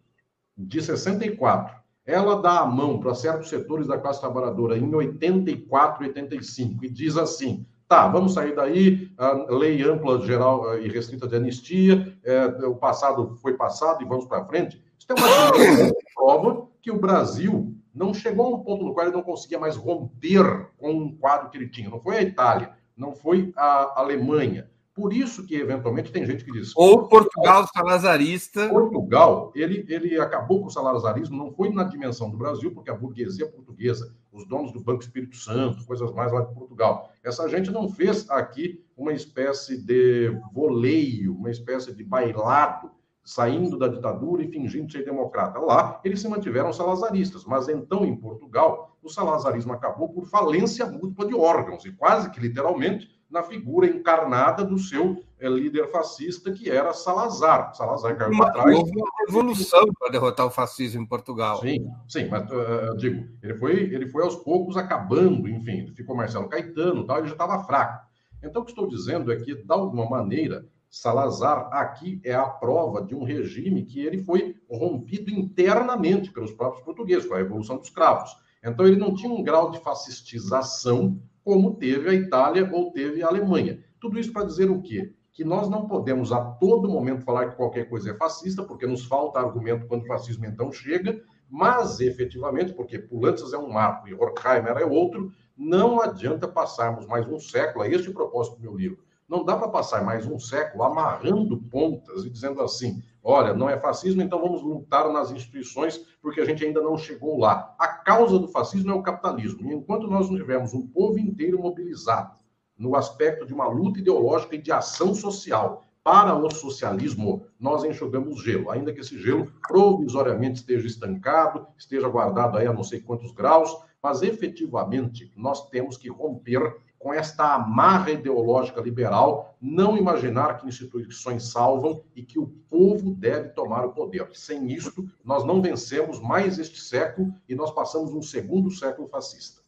de 64, ela dá a mão para certos setores da classe trabalhadora em 84, 85 e diz assim: tá, vamos sair daí, a lei ampla, geral e restrita de anistia, é, o passado foi passado e vamos para frente. Isso é uma (coughs) prova que o Brasil não chegou a um ponto no qual ele não conseguia mais romper com um quadro que ele tinha. Não foi a Itália, não foi a Alemanha, Por isso que, eventualmente, tem gente que diz... Ou Portugal salazarista... Portugal, ele, ele acabou com o salazarismo, não foi na dimensão do Brasil, porque a burguesia portuguesa, os donos do Banco Espírito Santo, coisas mais lá de Portugal, essa gente não fez aqui uma espécie de voleio, uma espécie de bailado, saindo da ditadura e fingindo ser democrata. Lá, eles se mantiveram salazaristas, mas então, em Portugal, o salazarismo acabou por falência múltipla de órgãos, e quase que literalmente na figura encarnada do seu é, líder fascista, que era Salazar. Salazar caiu para trás. Houve uma revolução para derrotar o fascismo em Portugal. Sim, sim, mas uh, digo, ele foi, ele foi aos poucos acabando, enfim, ficou Marcelo Caetano, tal, ele já estava fraco. Então, o que estou dizendo é que, de alguma maneira, Salazar aqui é a prova de um regime que ele foi rompido internamente pelos próprios portugueses, com a Revolução dos Cravos. Então, ele não tinha um grau de fascistização como teve a Itália ou teve a Alemanha. Tudo isso para dizer o quê? Que nós não podemos a todo momento falar que qualquer coisa é fascista, porque nos falta argumento quando o fascismo então chega, mas efetivamente, porque Pulantzas é um marco e Horkheimer é outro, não adianta passarmos mais um século, é este o propósito do meu livro, não dá para passar mais um século amarrando pontas e dizendo assim: olha, não é fascismo, então vamos lutar nas instituições porque a gente ainda não chegou lá. A causa do fascismo é o capitalismo. E enquanto nós não tivermos um povo inteiro mobilizado no aspecto de uma luta ideológica e de ação social para o socialismo, nós enxugamos gelo, ainda que esse gelo provisoriamente esteja estancado, esteja guardado aí a não sei quantos graus, mas efetivamente nós temos que romper com esta amarra ideológica liberal, não imaginar que instituições salvam e que o povo deve tomar o poder. Sem isto, nós não vencemos mais este século e nós passamos um segundo século fascista.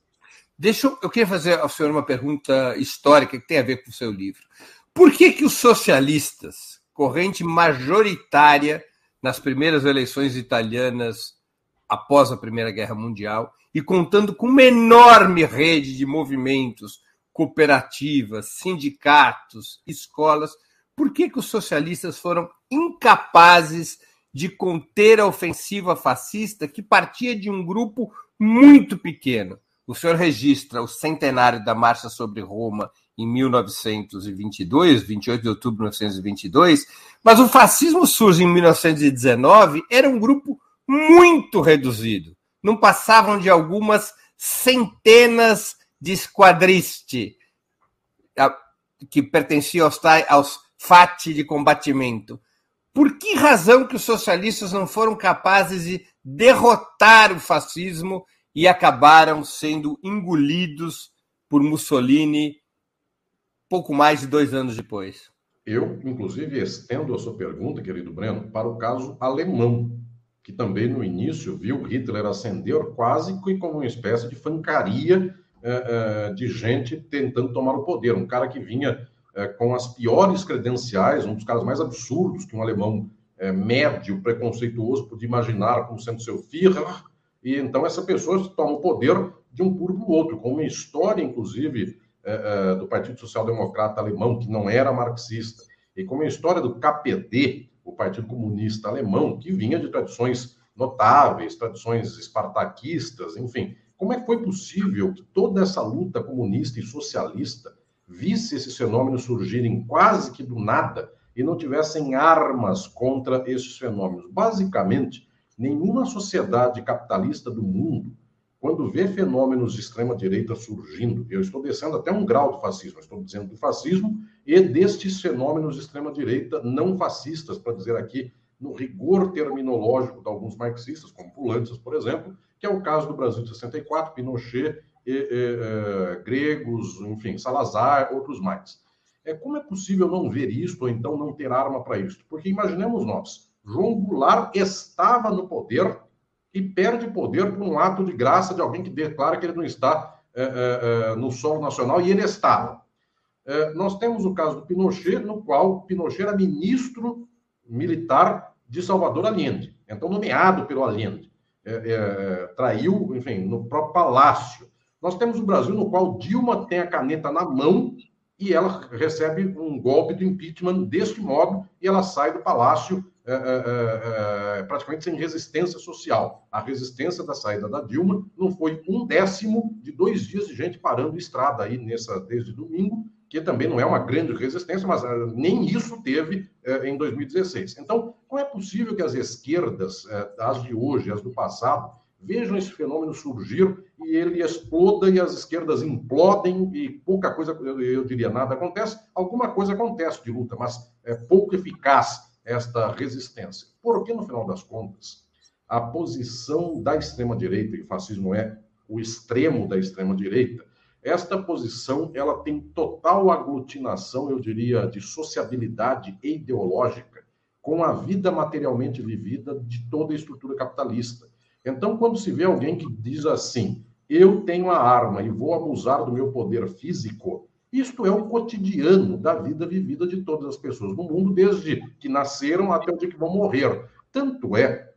Deixa eu, eu queria fazer ao senhor uma pergunta histórica que tem a ver com o seu livro. Por que que os socialistas, corrente majoritária nas primeiras eleições italianas após a Primeira Guerra Mundial e contando com uma enorme rede de movimentos cooperativas, sindicatos, escolas, por que, que os socialistas foram incapazes de conter a ofensiva fascista que partia de um grupo muito pequeno? O senhor registra o centenário da Marcha sobre Roma em 1922, 28 de outubro de 1922, mas o fascismo surge em 1919, era um grupo muito reduzido. Não passavam de algumas centenas de esquadriste, que pertencia aos, aos FAT de combatimento. Por que razão que os socialistas não foram capazes de derrotar o fascismo e acabaram sendo engolidos por Mussolini pouco mais de dois anos depois? Eu, inclusive, estendo a sua pergunta, querido Breno, para o caso alemão, que também no início viu Hitler ascender quase como uma espécie de fancaria é, é, de gente tentando tomar o poder. Um cara que vinha é, com as piores credenciais, um dos caras mais absurdos que um alemão médio, preconceituoso, podia imaginar como sendo seu Führer. E então essa pessoa toma o poder de um puro para o outro, com uma história, inclusive, do Partido Social Democrata Alemão, que não era marxista, e com uma história do KPD, o Partido Comunista Alemão, que vinha de tradições notáveis, tradições espartaquistas, enfim. Como é que foi possível que toda essa luta comunista e socialista visse esses fenômenos surgirem quase que do nada e não tivessem armas contra esses fenômenos? Basicamente, nenhuma sociedade capitalista do mundo, quando vê fenômenos de extrema-direita surgindo, eu estou descendo até um grau do fascismo, estou dizendo do fascismo e destes fenômenos de extrema-direita não fascistas, para dizer aqui no rigor terminológico de alguns marxistas, como Pulantzas, por exemplo, que é o caso do Brasil de 64, Pinochet, e, e, e, gregos, enfim, Salazar, outros mais. É, como é possível não ver isto ou então não ter arma para isto? Porque imaginemos nós, João Goulart estava no poder e perde poder por um ato de graça de alguém que declara que ele não está é, é, é no solo nacional e ele estava. É, nós temos o caso do Pinochet, no qual Pinochet era ministro militar de Salvador Allende, então nomeado pelo Allende. É, é, traiu, enfim, no próprio palácio. Nós temos o Brasil no qual Dilma tem a caneta na mão e ela recebe um golpe do impeachment deste modo e ela sai do palácio é, é, é, praticamente sem resistência social. A resistência da saída da Dilma não foi um décimo de dois dias de gente parando estrada aí nessa desde domingo que também não é uma grande resistência, mas uh, nem isso teve em 2016. Então, como é possível que as esquerdas, as de hoje, as do passado, vejam esse fenômeno surgir e ele exploda e as esquerdas implodem e pouca coisa, eu, diria, nada acontece. Alguma coisa acontece de luta, mas é pouco eficaz esta resistência. Porque, no final das contas, a posição da extrema-direita, e o fascismo é o extremo da extrema-direita, esta posição ela tem total aglutinação, eu diria, de sociabilidade ideológica com a vida materialmente vivida de toda a estrutura capitalista. Então, quando se vê alguém que diz assim, eu tenho a arma e vou abusar do meu poder físico, isto é o cotidiano da vida vivida de todas as pessoas no mundo, desde que nasceram até o dia que vão morrer. Tanto é,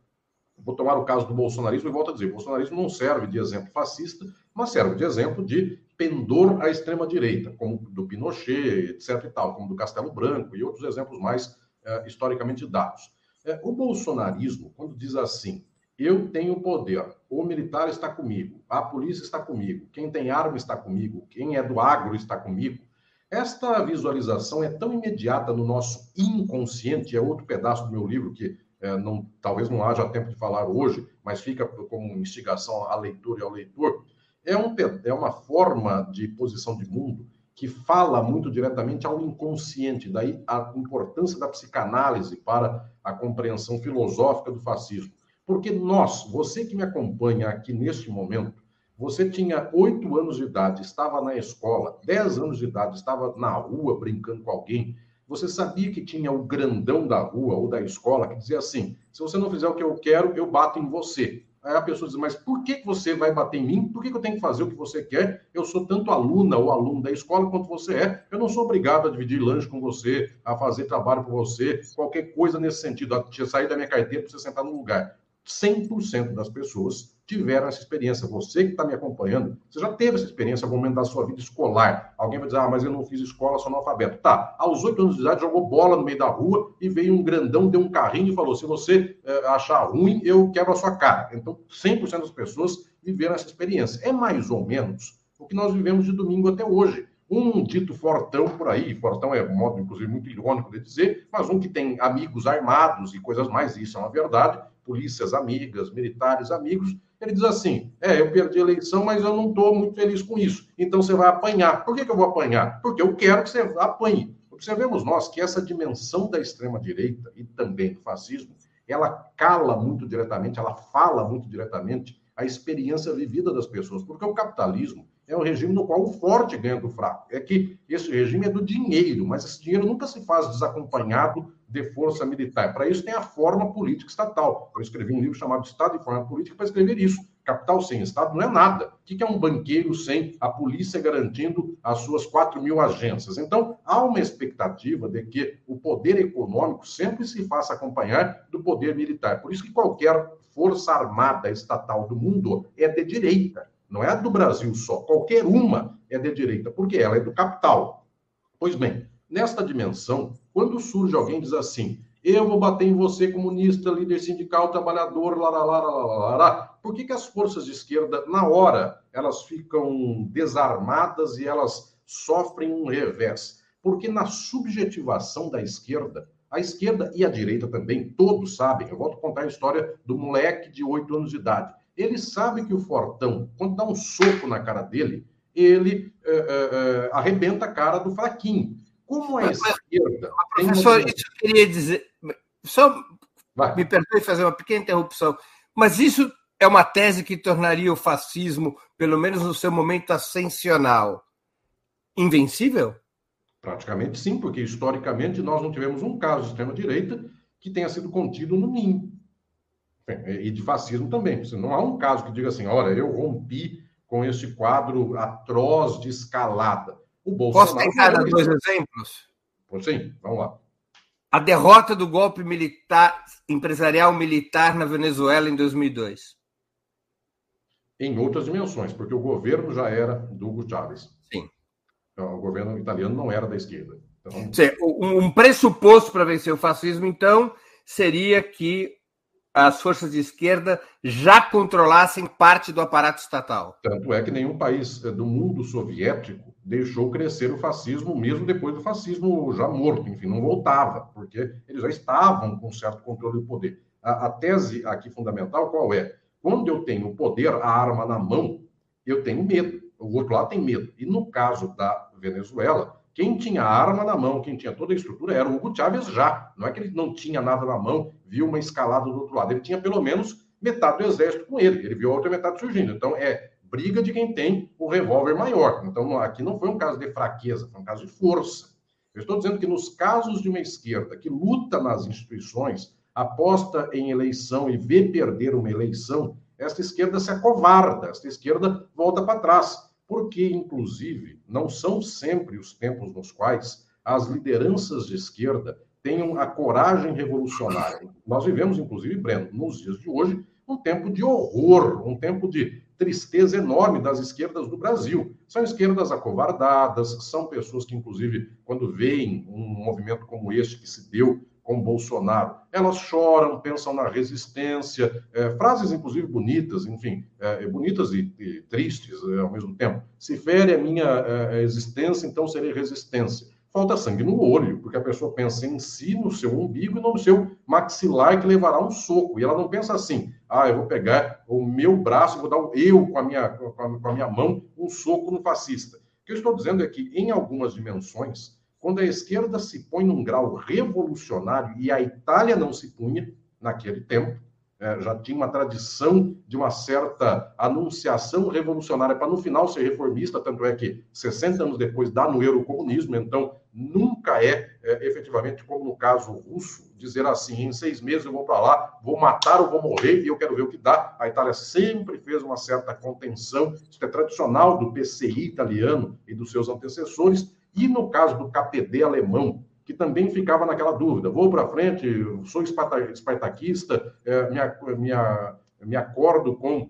vou tomar o caso do bolsonarismo e volto a dizer, o bolsonarismo não serve de exemplo fascista, mas serve de exemplo de pendor à extrema-direita, como do Pinochet, etc. e tal, como do Castelo Branco e outros exemplos mais uh, historicamente dados. Uh, o bolsonarismo, quando diz assim, eu tenho poder, o militar está comigo, a polícia está comigo, quem tem arma está comigo, quem é do agro está comigo, esta visualização é tão imediata no nosso inconsciente, é outro pedaço do meu livro que é, não, talvez não haja tempo de falar hoje, mas fica como instigação à leitura e ao leitor, é, um, é uma forma de posição de mundo que fala muito diretamente ao inconsciente, daí a importância da psicanálise para a compreensão filosófica do fascismo. Porque nós, você que me acompanha aqui neste momento, você tinha oito anos de idade, estava na escola, dez anos de idade, estava na rua brincando com alguém, você sabia que tinha o grandão da rua ou da escola que dizia assim: se você não fizer o que eu quero, eu bato em você. Aí a pessoa diz, mas por que você vai bater em mim? Por que eu tenho que fazer o que você quer? Eu sou tanto aluna ou aluno da escola quanto você é. Eu não sou obrigado a dividir lanche com você, a fazer trabalho por você, qualquer coisa nesse sentido, a sair da minha carteira para você sentar no lugar. 100% das pessoas tiveram essa experiência. Você que está me acompanhando, você já teve essa experiência em algum momento da sua vida escolar. Alguém vai dizer, ah, mas eu não fiz escola, sou analfabeto. Tá, aos oito anos de idade, jogou bola no meio da rua e veio um grandão, deu um carrinho e falou, se você é, achar ruim, eu quebro a sua cara. Então, 100% das pessoas viveram essa experiência. É mais ou menos o que nós vivemos de domingo até hoje um dito fortão por aí, fortão é um modo, inclusive, muito irônico de dizer, mas um que tem amigos armados e coisas mais, isso é uma verdade, polícias amigas, militares amigos, ele diz assim: é, eu perdi a eleição, mas eu não estou muito feliz com isso. Então você vai apanhar. Por que, que eu vou apanhar? Porque eu quero que você apanhe. Observemos nós que essa dimensão da extrema-direita e também do fascismo, ela cala muito diretamente, ela fala muito diretamente a experiência vivida das pessoas, porque o capitalismo é um regime no qual o forte ganha do fraco. É que esse regime é do dinheiro, mas esse dinheiro nunca se faz desacompanhado de força militar. Para isso tem a forma política estatal. Eu escrevi um livro chamado Estado e Forma Política para escrever isso. Capital sem Estado não é nada. O que é um banqueiro sem a polícia garantindo as suas 4 mil agências? Então, há uma expectativa de que o poder econômico sempre se faça acompanhar do poder militar. Por isso que qualquer força armada estatal do mundo é de direita. Não é a do Brasil só. Qualquer uma é de direita, porque ela é do capital. Pois bem, nesta dimensão, quando surge alguém diz assim, eu vou bater em você, comunista, líder sindical, trabalhador, lá, lá, lá, lá, lá, lá. Por que, que as forças de esquerda, na hora, elas ficam desarmadas e elas sofrem um revés? Porque na subjetivação da esquerda, a esquerda e a direita também, todos sabem, eu volto a contar a história do moleque de 8 anos de idade. Ele sabe que o Fortão, quando dá um soco na cara dele, ele é, é, arrebenta a cara do fraquinho. Como a esquerda. Professor, isso eu queria dizer. Só Vai. me perdoe fazer uma pequena interrupção, mas isso é uma tese que tornaria o fascismo, pelo menos no seu momento ascensional, invencível? Praticamente sim, porque historicamente nós não tivemos um caso de extrema-direita que tenha sido contido no ninho. E de fascismo também. Não há um caso que diga assim: olha, eu rompi com esse quadro atroz de escalada. O Bolsonaro. Posso tentar dar dois exemplos? Sim, vamos lá. A derrota do golpe militar, empresarial militar na Venezuela em 2002. Em outras dimensões, porque o governo já era do Hugo Chávez. Sim. Então, o governo italiano não era da esquerda. Então... Um pressuposto para vencer o fascismo, então, seria que as forças de esquerda já controlassem parte do aparato estatal. Tanto é que nenhum país eh, do mundo soviético deixou crescer o fascismo, mesmo depois do fascismo já morto, enfim, não voltava, porque eles já estavam com certo controle do poder. A, a tese aqui fundamental qual é? Quando eu tenho o poder, a arma na mão, eu tenho medo, o outro lado tem medo. E no caso da Venezuela, quem tinha a arma na mão, quem tinha toda a estrutura, era o Hugo Chávez já. Não é que ele não tinha nada na mão, viu uma escalada do outro lado. Ele tinha pelo menos metade do exército com ele. Ele viu a outra metade surgindo. Então, é briga de quem tem o revólver maior. Então, aqui não foi um caso de fraqueza, foi um caso de força. Eu estou dizendo que nos casos de uma esquerda que luta nas instituições, aposta em eleição e vê perder uma eleição, esta esquerda se acovarda, esta esquerda volta para trás. Porque, inclusive, não são sempre os tempos nos quais as lideranças de esquerda tenham a coragem revolucionária. Nós vivemos, inclusive, Breno, nos dias de hoje, um tempo de horror, um tempo de tristeza enorme das esquerdas do Brasil. São esquerdas acovardadas, são pessoas que, inclusive, quando veem um movimento como este que se deu com Bolsonaro, elas choram, pensam na resistência, é, frases, inclusive, bonitas, enfim, é, bonitas e, e tristes é, ao mesmo tempo. Se fere a minha é, existência, então serei resistência falta sangue no olho, porque a pessoa pensa em si, no seu umbigo e no seu maxilar que levará um soco. E ela não pensa assim, ah, eu vou pegar o meu braço, vou dar eu com a minha, com a, minha mão um soco no fascista. O que eu estou dizendo é que, em algumas dimensões, quando a esquerda se põe num grau revolucionário, e a Itália não se punha naquele tempo, já tinha uma tradição de uma certa anunciação revolucionária para no final ser reformista, tanto é que 60 anos depois dá no eurocomunismo, então nunca é, é efetivamente como no caso russo, dizer assim, em seis meses eu vou para lá, vou matar ou vou morrer e eu quero ver o que dá. A Itália sempre fez uma certa contenção, isso é tradicional do PCI italiano e dos seus antecessores, e no caso do KPD alemão, que também ficava naquela dúvida: vou para frente, sou espartaquista, é, me, me, me acordo com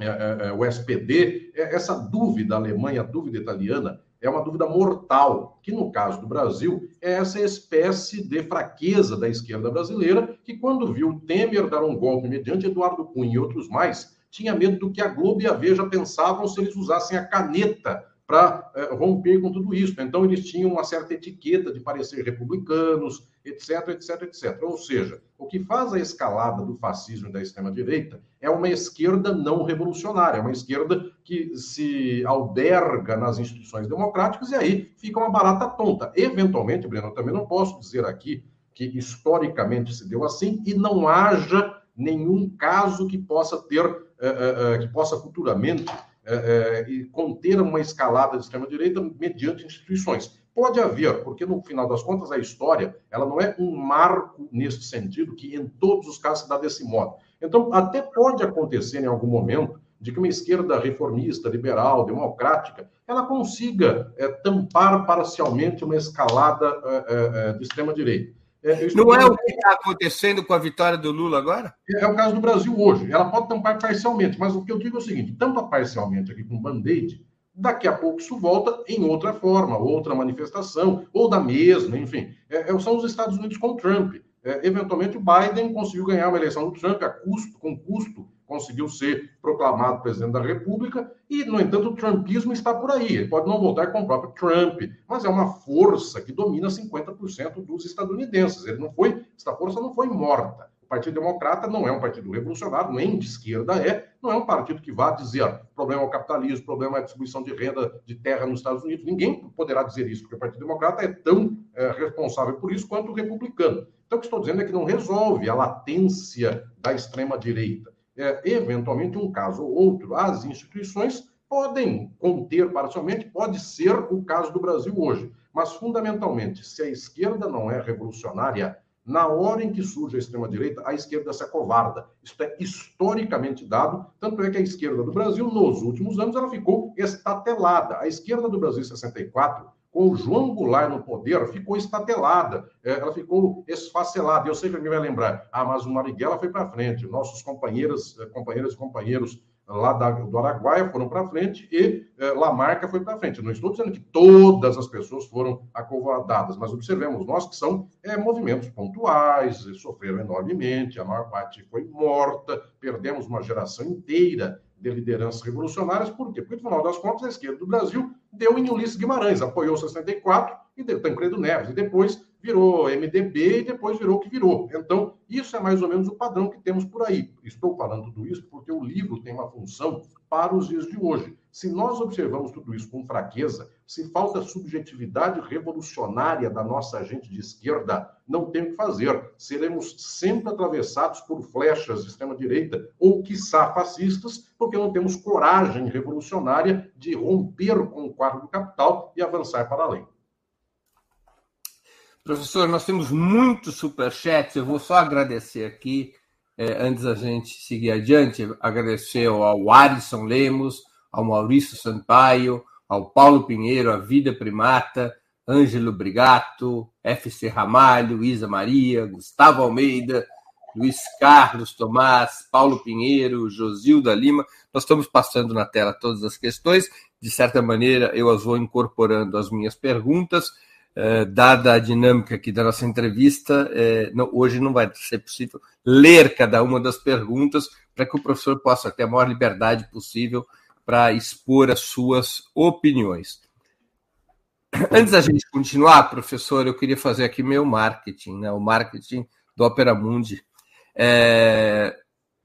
é, é, o SPD. Essa dúvida alemã, a dúvida italiana, é uma dúvida mortal, que no caso do Brasil é essa espécie de fraqueza da esquerda brasileira, que quando viu Temer dar um golpe mediante Eduardo Cunha e outros mais, tinha medo do que a Globo e a Veja pensavam se eles usassem a caneta para é, romper com tudo isso. Então, eles tinham uma certa etiqueta de parecer republicanos, etc, etc, etc. Ou seja, o que faz a escalada do fascismo e da extrema-direita é uma esquerda não revolucionária, é uma esquerda que se alberga nas instituições democráticas e aí fica uma barata tonta. Eventualmente, Breno, eu também não posso dizer aqui que historicamente se deu assim e não haja nenhum caso que possa ter, uh, uh, que possa futuramente é, é, e conter uma escalada de extrema-direita mediante instituições. Pode haver, porque no final das contas a história ela não é um marco nesse sentido que em todos os casos se dá desse modo. Então, até pode acontecer em algum momento de que uma esquerda reformista, liberal, democrática, ela consiga é, tampar parcialmente uma escalada é, é, de extrema-direita. É, não é o que está acontecendo com a vitória do Lula agora? É, é o caso do Brasil hoje. Ela pode tampar parcialmente, mas o que eu digo é o seguinte: tampa parcialmente aqui com band-aid, daqui a pouco isso volta em outra forma, outra manifestação, ou da mesma, enfim. É, é são os Estados Unidos com Trump. É, eventualmente, o Biden conseguiu ganhar uma eleição do Trump a custo, com custo conseguiu ser proclamado presidente da República, e, no entanto, o trumpismo está por aí. Ele pode não voltar com o próprio Trump, mas é uma força que domina 50% dos estadunidenses. Ele não foi, essa força não foi morta. O Partido Democrata não é um partido revolucionário, nem de esquerda é, não é um partido que vá dizer o problema é o capitalismo, problema é a distribuição de renda de terra nos Estados Unidos. Ninguém poderá dizer isso, porque o Partido Democrata é tão é, responsável por isso quanto o republicano. Então, o que estou dizendo é que não resolve a latência da extrema-direita é, eventualmente, um caso ou outro, as instituições podem conter parcialmente, pode ser o caso do Brasil hoje. Mas, fundamentalmente, se a esquerda não é revolucionária, na hora em que surge a extrema-direita, a esquerda se acovarda. Isso é historicamente dado, tanto é que a esquerda do Brasil, nos últimos anos, ela ficou estatelada. A esquerda do Brasil, em 64, com o João Goulart no poder, ficou estatelada, é, ela ficou esfacelada. Eu sei que alguém vai lembrar, ah, mas o Marighella foi para frente, nossos companheiros, eh, companheiras e companheiros lá da, do Araguaia foram para frente e eh, Lamarca foi para frente. Não estou dizendo que todas as pessoas foram acovardadas, mas observemos nós que são é, movimentos pontuais, sofreram enormemente, a maior parte foi morta, perdemos uma geração inteira de lideranças revolucionárias. Por quê? Porque, no final das contas, a esquerda do Brasil deu em Ulisses Guimarães, apoiou 64 e deu Tancredo Neves, e depois virou MDB e depois virou o que virou. Então, isso é mais ou menos o padrão que temos por aí. Estou falando tudo isso porque o livro tem uma função para os dias de hoje. Se nós observamos tudo isso com fraqueza, se falta subjetividade revolucionária da nossa gente de esquerda, não tem o que fazer. Seremos sempre atravessados por flechas de extrema-direita ou, quiçá, fascistas, porque não temos coragem revolucionária de romper com o quadro do capital e avançar para além. Professor, nós temos muitos superchats. Eu vou só agradecer aqui, eh, antes da gente seguir adiante, agradecer ao Alisson Lemos, ao Maurício Sampaio, ao Paulo Pinheiro, a Vida Primata, Ângelo Brigato, FC Ramalho, Isa Maria, Gustavo Almeida, Luiz Carlos Tomás, Paulo Pinheiro, Josilda Lima. Nós estamos passando na tela todas as questões. De certa maneira, eu as vou incorporando às minhas perguntas. Eh, dada a dinâmica aqui da nossa entrevista, eh, não, hoje não vai ser possível ler cada uma das perguntas para que o professor possa ter a maior liberdade possível para expor as suas opiniões. Antes da gente continuar, professor, eu queria fazer aqui meu marketing, né? o marketing do Opera Mundi. É,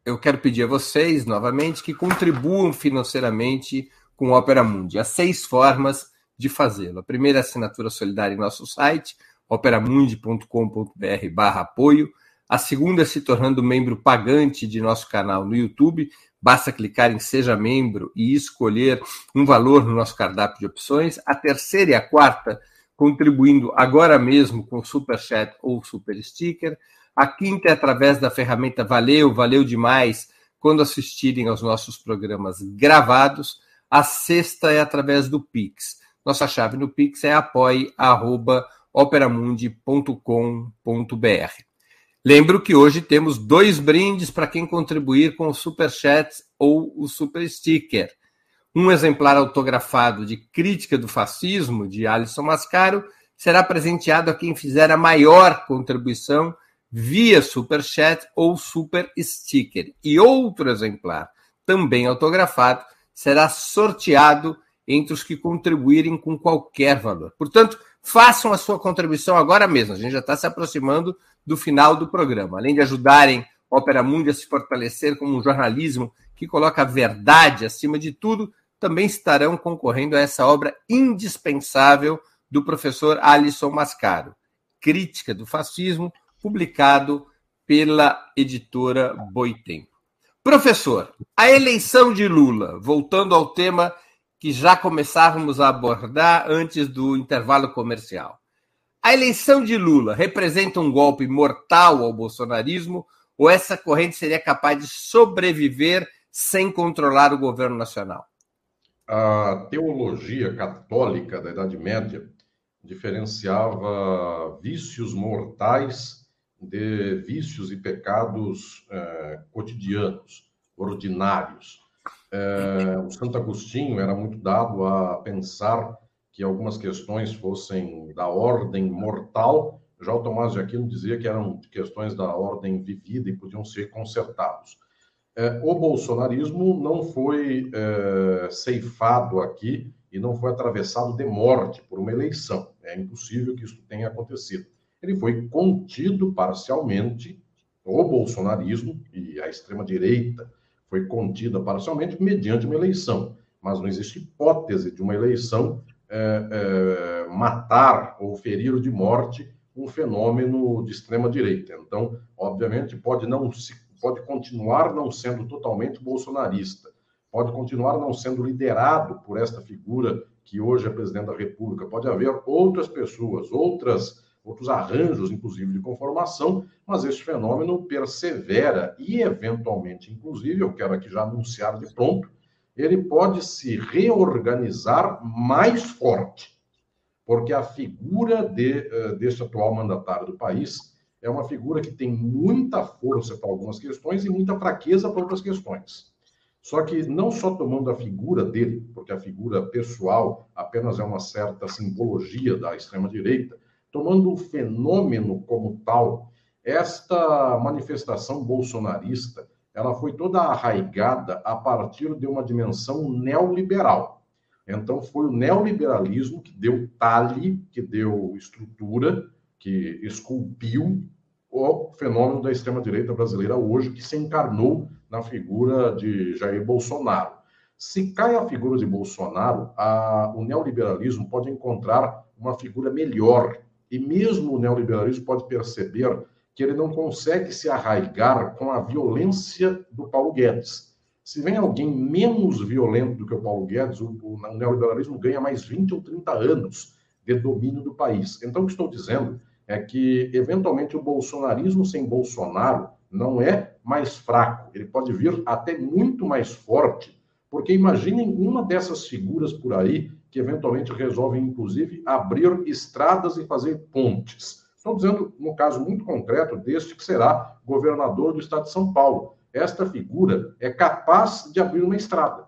eu quero pedir a vocês, novamente, que contribuam financeiramente com o Opera Mundi. Há seis formas de fazê-lo. A primeira é a assinatura solidária em nosso site, operamundi.com.br barra apoio. A segunda é se tornando membro pagante de nosso canal no YouTube, Basta clicar em Seja Membro e escolher um valor no nosso cardápio de opções. A terceira e a quarta, contribuindo agora mesmo com Super Chat ou Super Sticker. A quinta é através da ferramenta Valeu, valeu demais, quando assistirem aos nossos programas gravados. A sexta é através do Pix. Nossa chave no Pix é apoie.operamundi.com.br. Lembro que hoje temos dois brindes para quem contribuir com o Super Chat ou o Super Sticker. Um exemplar autografado de Crítica do Fascismo, de Alisson Mascaro, será presenteado a quem fizer a maior contribuição via Super Chat ou Super Sticker. E outro exemplar, também autografado, será sorteado entre os que contribuírem com qualquer valor. Portanto, façam a sua contribuição agora mesmo. A gente já está se aproximando do final do programa. Além de ajudarem a Opera Mundi a se fortalecer como um jornalismo que coloca a verdade acima de tudo, também estarão concorrendo a essa obra indispensável do professor Alisson Mascaro, Crítica do Fascismo, publicado pela editora Boitempo. Professor, a eleição de Lula, voltando ao tema que já começávamos a abordar antes do intervalo comercial. A eleição de Lula representa um golpe mortal ao bolsonarismo ou essa corrente seria capaz de sobreviver sem controlar o governo nacional? A teologia católica da Idade Média diferenciava vícios mortais de vícios e pecados eh, cotidianos, ordinários. Eh, o Santo Agostinho era muito dado a pensar que algumas questões fossem da ordem mortal, já o Tomás de Aquino dizia que eram questões da ordem vivida e podiam ser consertados. É, o bolsonarismo não foi é, ceifado aqui e não foi atravessado de morte por uma eleição. É impossível que isso tenha acontecido. Ele foi contido parcialmente, o bolsonarismo e a extrema-direita foi contida parcialmente mediante uma eleição. Mas não existe hipótese de uma eleição é, é, matar ou ferir de morte um fenômeno de extrema direita. Então, obviamente, pode não se, pode continuar não sendo totalmente bolsonarista, pode continuar não sendo liderado por esta figura que hoje é presidente da República. Pode haver outras pessoas, outras outros arranjos, inclusive de conformação, mas este fenômeno persevera e, eventualmente, inclusive, eu quero aqui já anunciar de pronto, ele pode se reorganizar mais forte, porque a figura de, uh, deste atual mandatário do país é uma figura que tem muita força para algumas questões e muita fraqueza para outras questões. Só que não só tomando a figura dele, porque a figura pessoal apenas é uma certa simbologia da extrema-direita, tomando o fenômeno como tal, esta manifestação bolsonarista ela foi toda arraigada a partir de uma dimensão neoliberal. Então, foi o neoliberalismo que deu talhe, que deu estrutura, que esculpiu o fenômeno da extrema-direita brasileira hoje, que se encarnou na figura de Jair Bolsonaro. Se cai a figura de Bolsonaro, a, o neoliberalismo pode encontrar uma figura melhor. E mesmo o neoliberalismo pode perceber que ele não consegue se arraigar com a violência do Paulo Guedes. Se vem alguém menos violento do que o Paulo Guedes, o, o neoliberalismo ganha mais 20 ou 30 anos de domínio do país. Então, o que estou dizendo é que, eventualmente, o bolsonarismo sem Bolsonaro não é mais fraco, ele pode vir até muito mais forte, porque imaginem uma dessas figuras por aí que eventualmente resolvem, inclusive, abrir estradas e fazer pontes. Estou dizendo, no caso muito concreto, deste que será governador do estado de São Paulo. Esta figura é capaz de abrir uma estrada,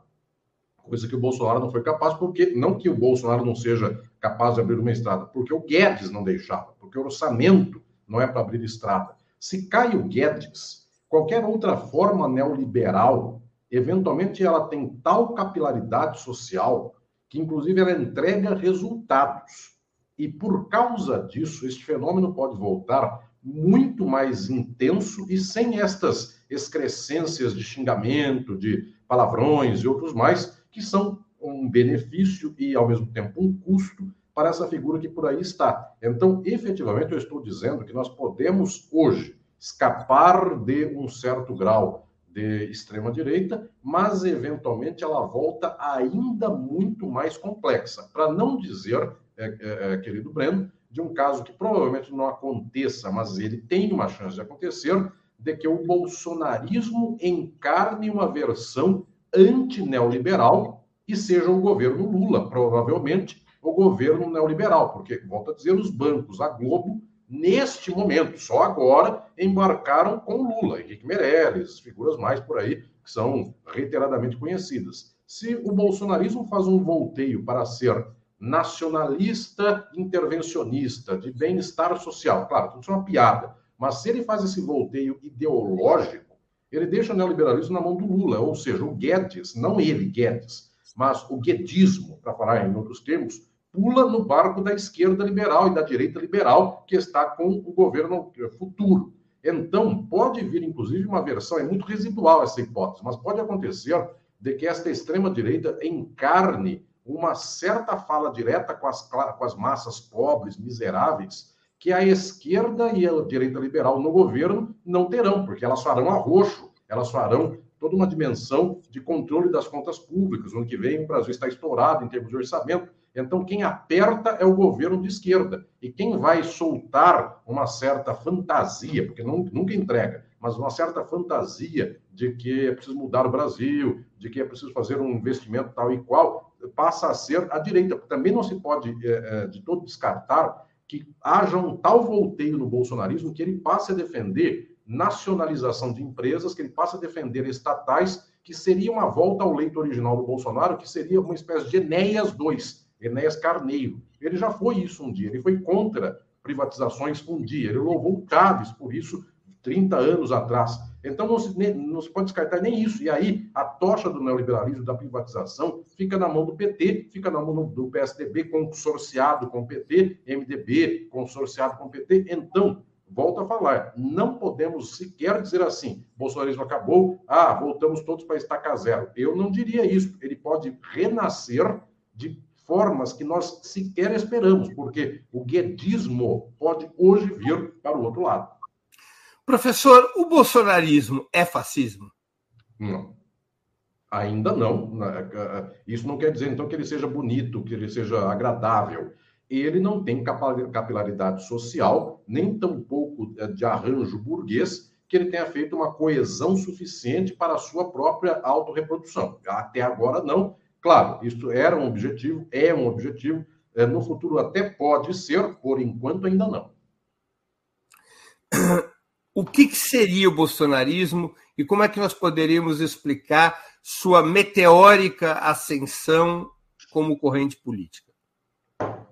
coisa que o Bolsonaro não foi capaz, porque não que o Bolsonaro não seja capaz de abrir uma estrada, porque o Guedes não deixava, porque o orçamento não é para abrir estrada. Se cai o Guedes, qualquer outra forma neoliberal, eventualmente ela tem tal capilaridade social que, inclusive, ela entrega resultados. E por causa disso, este fenômeno pode voltar muito mais intenso e sem estas excrescências de xingamento, de palavrões e outros mais, que são um benefício e, ao mesmo tempo, um custo para essa figura que por aí está. Então, efetivamente, eu estou dizendo que nós podemos hoje escapar de um certo grau de extrema-direita, mas eventualmente ela volta ainda muito mais complexa. Para não dizer é, é, é, querido Breno, de um caso que provavelmente não aconteça, mas ele tem uma chance de acontecer, de que o bolsonarismo encarne uma versão antineoliberal e seja o governo Lula, provavelmente o governo neoliberal, porque, volto a dizer, os bancos, a Globo, neste momento, só agora, embarcaram com Lula, Henrique Meirelles, figuras mais por aí que são reiteradamente conhecidas. Se o bolsonarismo faz um volteio para ser nacionalista intervencionista, de bem-estar social. Claro, tudo isso é uma piada. Mas se ele faz esse volteio ideológico, ele deixa o neoliberalismo na mão do Lula, ou seja, o Guedes, não ele, Guedes, mas o guedismo, para falar em outros termos, pula no barco da esquerda liberal e da direita liberal que está com o governo futuro. Então, pode vir, inclusive, uma versão, é muito residual essa hipótese, mas pode acontecer de que esta extrema-direita encarne uma certa fala direta com as, com as massas pobres, miseráveis, que a esquerda e a direita liberal no governo não terão, porque elas farão arroxo, elas farão toda uma dimensão de controle das contas públicas. No ano que vem, o Brasil está estourado em termos de orçamento. Então, quem aperta é o governo de esquerda. E quem vai soltar uma certa fantasia, porque não, nunca entrega, mas uma certa fantasia de que é preciso mudar o Brasil, de que é preciso fazer um investimento tal e qual, passa a ser a direita. Também não se pode é, de todo descartar que haja um tal volteio no bolsonarismo que ele passe a defender nacionalização de empresas, que ele passe a defender estatais, que seria uma volta ao leito original do Bolsonaro, que seria uma espécie de Enéas II, Enéas Carneiro. Ele já foi isso um dia, ele foi contra privatizações um dia, ele louvou Chaves por isso 30 anos atrás. Então, não se, não se pode descartar nem isso. E aí, a tocha do neoliberalismo, da privatização, fica na mão do PT, fica na mão do PSDB, consorciado com o PT, MDB, consorciado com o PT. Então, volto a falar, não podemos sequer dizer assim, bolsonarismo acabou, ah, voltamos todos para estacar zero. Eu não diria isso. Ele pode renascer de formas que nós sequer esperamos, porque o guedismo pode hoje vir para o outro lado. Professor, o bolsonarismo é fascismo? Não. Ainda não. Isso não quer dizer, então, que ele seja bonito, que ele seja agradável. Ele não tem capilaridade social, nem tampouco é, de arranjo burguês, que ele tenha feito uma coesão suficiente para a sua própria autorreprodução. Até agora, não. Claro, isso era um objetivo, é um objetivo. É, no futuro até pode ser, por enquanto ainda não. o que, que seria o bolsonarismo e como é que nós poderíamos explicar sua meteórica ascensão como corrente política?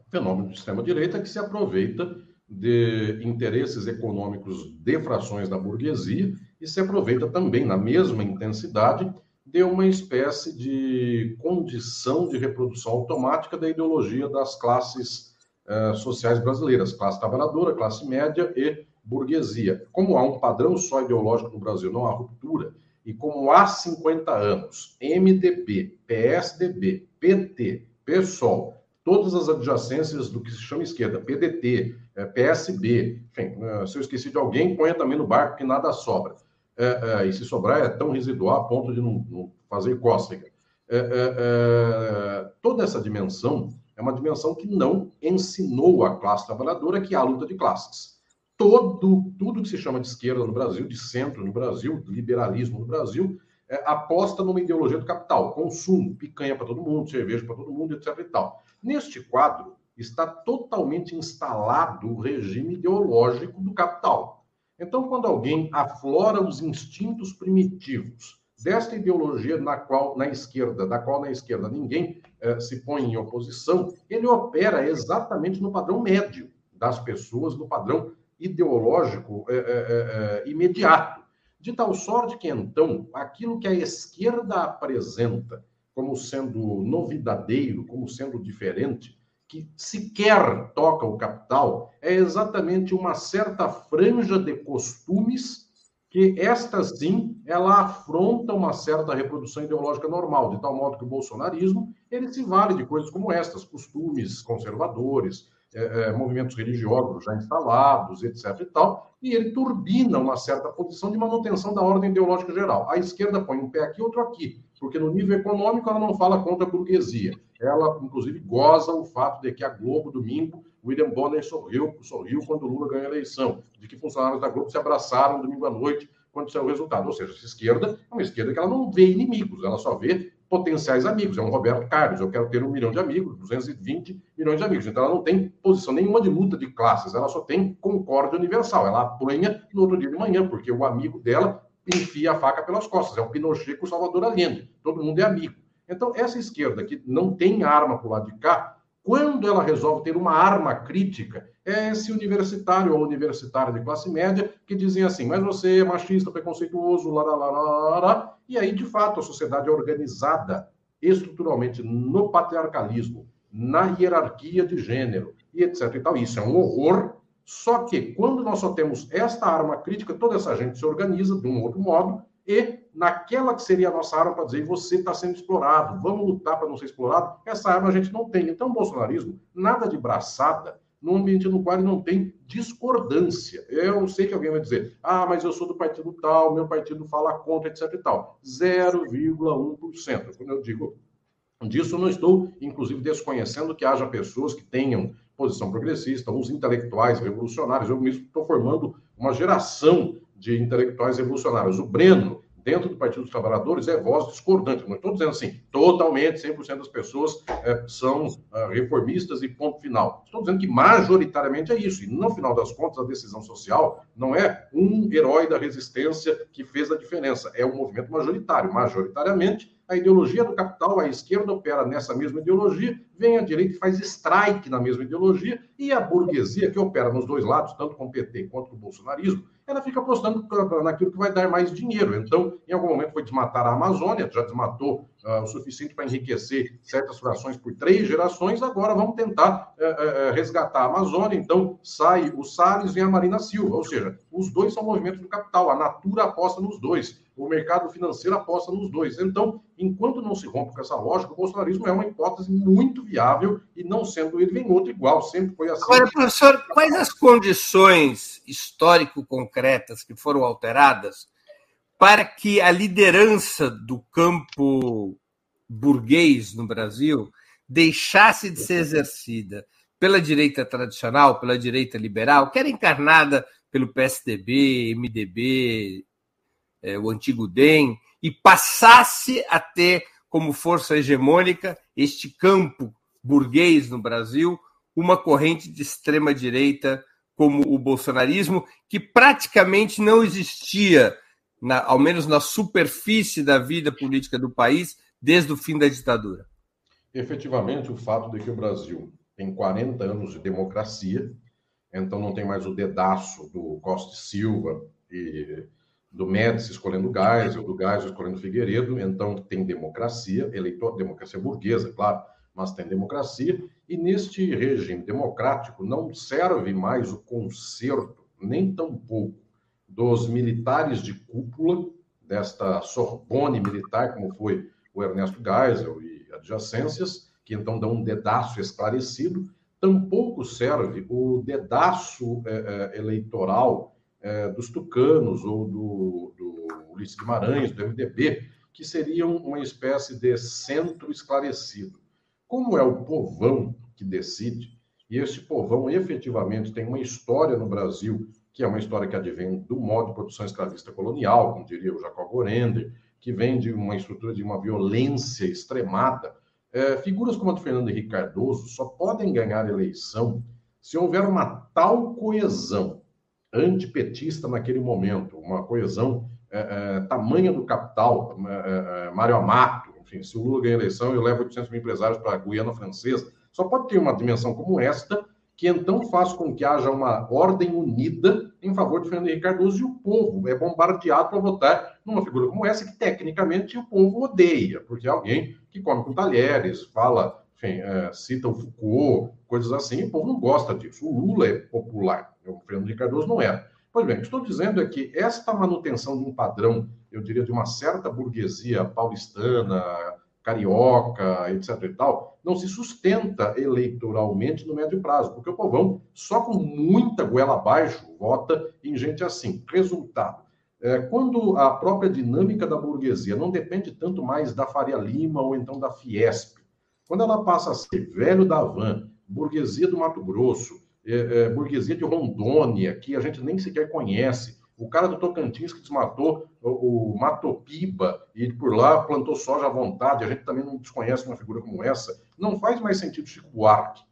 Fenômeno do extrema-direita que se aproveita de interesses econômicos de frações da burguesia e se aproveita também, na mesma intensidade, de uma espécie de condição de reprodução automática da ideologia das classes uh, sociais brasileiras, classe trabalhadora, classe média e burguesia. Como há um padrão só ideológico no Brasil, não há ruptura, e como há 50 anos, MDB, PSDB, PT, PSOL, todas as adjacências do que se chama esquerda, PDT, eh, PSB, enfim, eh, se eu esqueci de alguém, ponha também no barco que nada sobra. É, é, e se sobrar é tão residual a ponto de não, não fazer cócega. É, toda essa dimensão é uma dimensão que não ensinou a classe trabalhadora que há luta de classes todo, tudo que se chama de esquerda no Brasil, de centro no Brasil, liberalismo no Brasil, é, aposta numa ideologia do capital, consumo, picanha para todo mundo, cerveja para todo mundo, etc. E tal. Neste quadro está totalmente instalado o regime ideológico do capital. Então, quando alguém aflora os instintos primitivos desta ideologia na qual na esquerda, da qual na esquerda ninguém eh, se põe em oposição, ele opera exatamente no padrão médio das pessoas, no padrão ideológico é, é, é, é, imediato. De tal sorte que, então, aquilo que a esquerda apresenta como sendo novidadeiro, como sendo diferente, que sequer toca o capital, é exatamente uma certa franja de costumes que esta sim, ela afronta uma certa reprodução ideológica normal, de tal modo que o bolsonarismo, ele se vale de coisas como estas, costumes conservadores, é, é, movimentos religiosos já instalados, etc. e tal, e ele turbina uma certa posição de manutenção da ordem ideológica geral. A esquerda põe um pé aqui, outro aqui, porque no nível econômico ela não fala contra a burguesia. Ela, inclusive, goza o fato de que a Globo, domingo, William Bonner sorriu, sorriu quando Lula ganhou a eleição, de que funcionários da Globo se abraçaram domingo à noite quando saiu o resultado. Ou seja, essa esquerda é uma esquerda que ela não vê inimigos, ela só vê potenciais amigos. É um Roberto Carlos, eu quero ter um milhão de amigos, 220 milhões de amigos. Então, ela não tem posição nenhuma de luta de classes, ela só tem concórdia universal. Ela apanha no outro dia de manhã, porque o amigo dela enfia a faca pelas costas. É o Pinochet com o Salvador Allende. Todo mundo é amigo. Então, essa esquerda que não tem arma para o lado de cá, quando ela resolve ter uma arma crítica, é esse universitário ou universitária de classe média que dizem assim, mas você é machista, preconceituoso, lá, lá, lá, lá. E aí, de fato, a sociedade é organizada estruturalmente no patriarcalismo, na hierarquia de gênero e etc. E tal. Isso é um horror. Só que quando nós só temos esta arma crítica, toda essa gente se organiza de um outro modo e naquela que seria a nossa arma para dizer você está sendo explorado, vamos lutar para não ser explorado, essa arma a gente não tem. Então, o bolsonarismo, nada de braçada, num ambiente no qual não tem discordância. Eu sei que alguém vai dizer, ah, mas eu sou do partido tal, meu partido fala contra, etc e tal. 0,1%. Quando eu digo disso, não estou, inclusive, desconhecendo que haja pessoas que tenham posição progressista, uns intelectuais revolucionários. Eu mesmo estou formando uma geração de intelectuais revolucionários. O Breno, dentro do Partido dos Trabalhadores, é voz discordante. Não estou dizendo assim, totalmente, 100% das pessoas é, são uh, reformistas e ponto final. Estou dizendo que majoritariamente é isso. E no final das contas, a decisão social não é um herói da resistência que fez a diferença. É um movimento majoritário. Majoritariamente, a ideologia do capital, a esquerda opera nessa mesma ideologia, vem a direita e faz strike na mesma ideologia, e a burguesia, que opera nos dois lados, tanto com o PT quanto com o bolsonarismo, ela fica apostando naquilo que vai dar mais dinheiro. Então, em algum momento foi desmatar a Amazônia, já desmatou uh, o suficiente para enriquecer certas frações por três gerações, agora vamos tentar uh, uh, resgatar a Amazônia. Então, sai o Salles e a Marina Silva, ou seja, os dois são movimentos do capital, a Natura aposta nos dois o mercado financeiro aposta nos dois. Então, enquanto não se rompe com essa lógica, o bolsonarismo é uma hipótese muito viável e não sendo ele vem outro igual, sempre foi assim. Agora, professor, quais as condições histórico-concretas que foram alteradas para que a liderança do campo burguês no Brasil deixasse de ser exercida pela direita tradicional, pela direita liberal, que era encarnada pelo PSDB, MDB, é, o antigo DEM, e passasse a ter como força hegemônica este campo burguês no Brasil, uma corrente de extrema direita como o bolsonarismo, que praticamente não existia, na, ao menos na superfície da vida política do país, desde o fim da ditadura. Efetivamente, o fato de que o Brasil tem 40 anos de democracia, então não tem mais o dedaço do Costa Silva e do Médici escolhendo Geisel, do Geisel escolhendo Figueiredo, então tem democracia, eleitor, democracia burguesa, claro, mas tem democracia, e neste regime democrático não serve mais o conserto, nem tampouco, dos militares de cúpula, desta Sorbonne militar, como foi o Ernesto Geisel e adjacências, que então dão um dedaço esclarecido, tampouco serve o dedaço é, é, eleitoral é, dos tucanos ou do, do Ulisses Guimarães, do MDB, que seriam uma espécie de centro esclarecido. Como é o povão que decide, e esse povão efetivamente tem uma história no Brasil, que é uma história que advém do modo de produção escravista colonial, como diria o Jacob Gorender, que vem de uma estrutura de uma violência extremada. É, figuras como a do Fernando Henrique Cardoso só podem ganhar eleição se houver uma tal coesão antipetista naquele momento, uma coesão é, é, tamanha do capital, é, é, é Mário Amato, enfim, se o Lula ganha a eleição, eu levo 800 mil empresários para a Guiana Francesa, só pode ter uma dimensão como esta, que então faz com que haja uma ordem unida em favor de Fernando Henrique Cardoso e o povo é bombardeado para votar numa figura como essa, que tecnicamente o povo odeia, porque é alguém que come com talheres, fala, enfim, é, cita o Foucault, coisas assim, e o povo não gosta disso. O Lula é popular, o Fernando Henrique Cardoso não era. Pois bem, o que estou dizendo é que esta manutenção de um padrão, eu diria, de uma certa burguesia paulistana, carioca, etc. e tal, não se sustenta eleitoralmente no médio prazo, porque o povão, só com muita goela abaixo, vota em gente assim. Resultado. É, quando a própria dinâmica da burguesia não depende tanto mais da Faria Lima ou então da Fiesp, quando ela passa a ser velho da van, burguesia do Mato Grosso, é, é, burguesia de Rondônia, que a gente nem sequer conhece. O cara do Tocantins que desmatou o, o Matopiba e por lá plantou soja à vontade, a gente também não desconhece uma figura como essa. Não faz mais sentido Chico Buarque,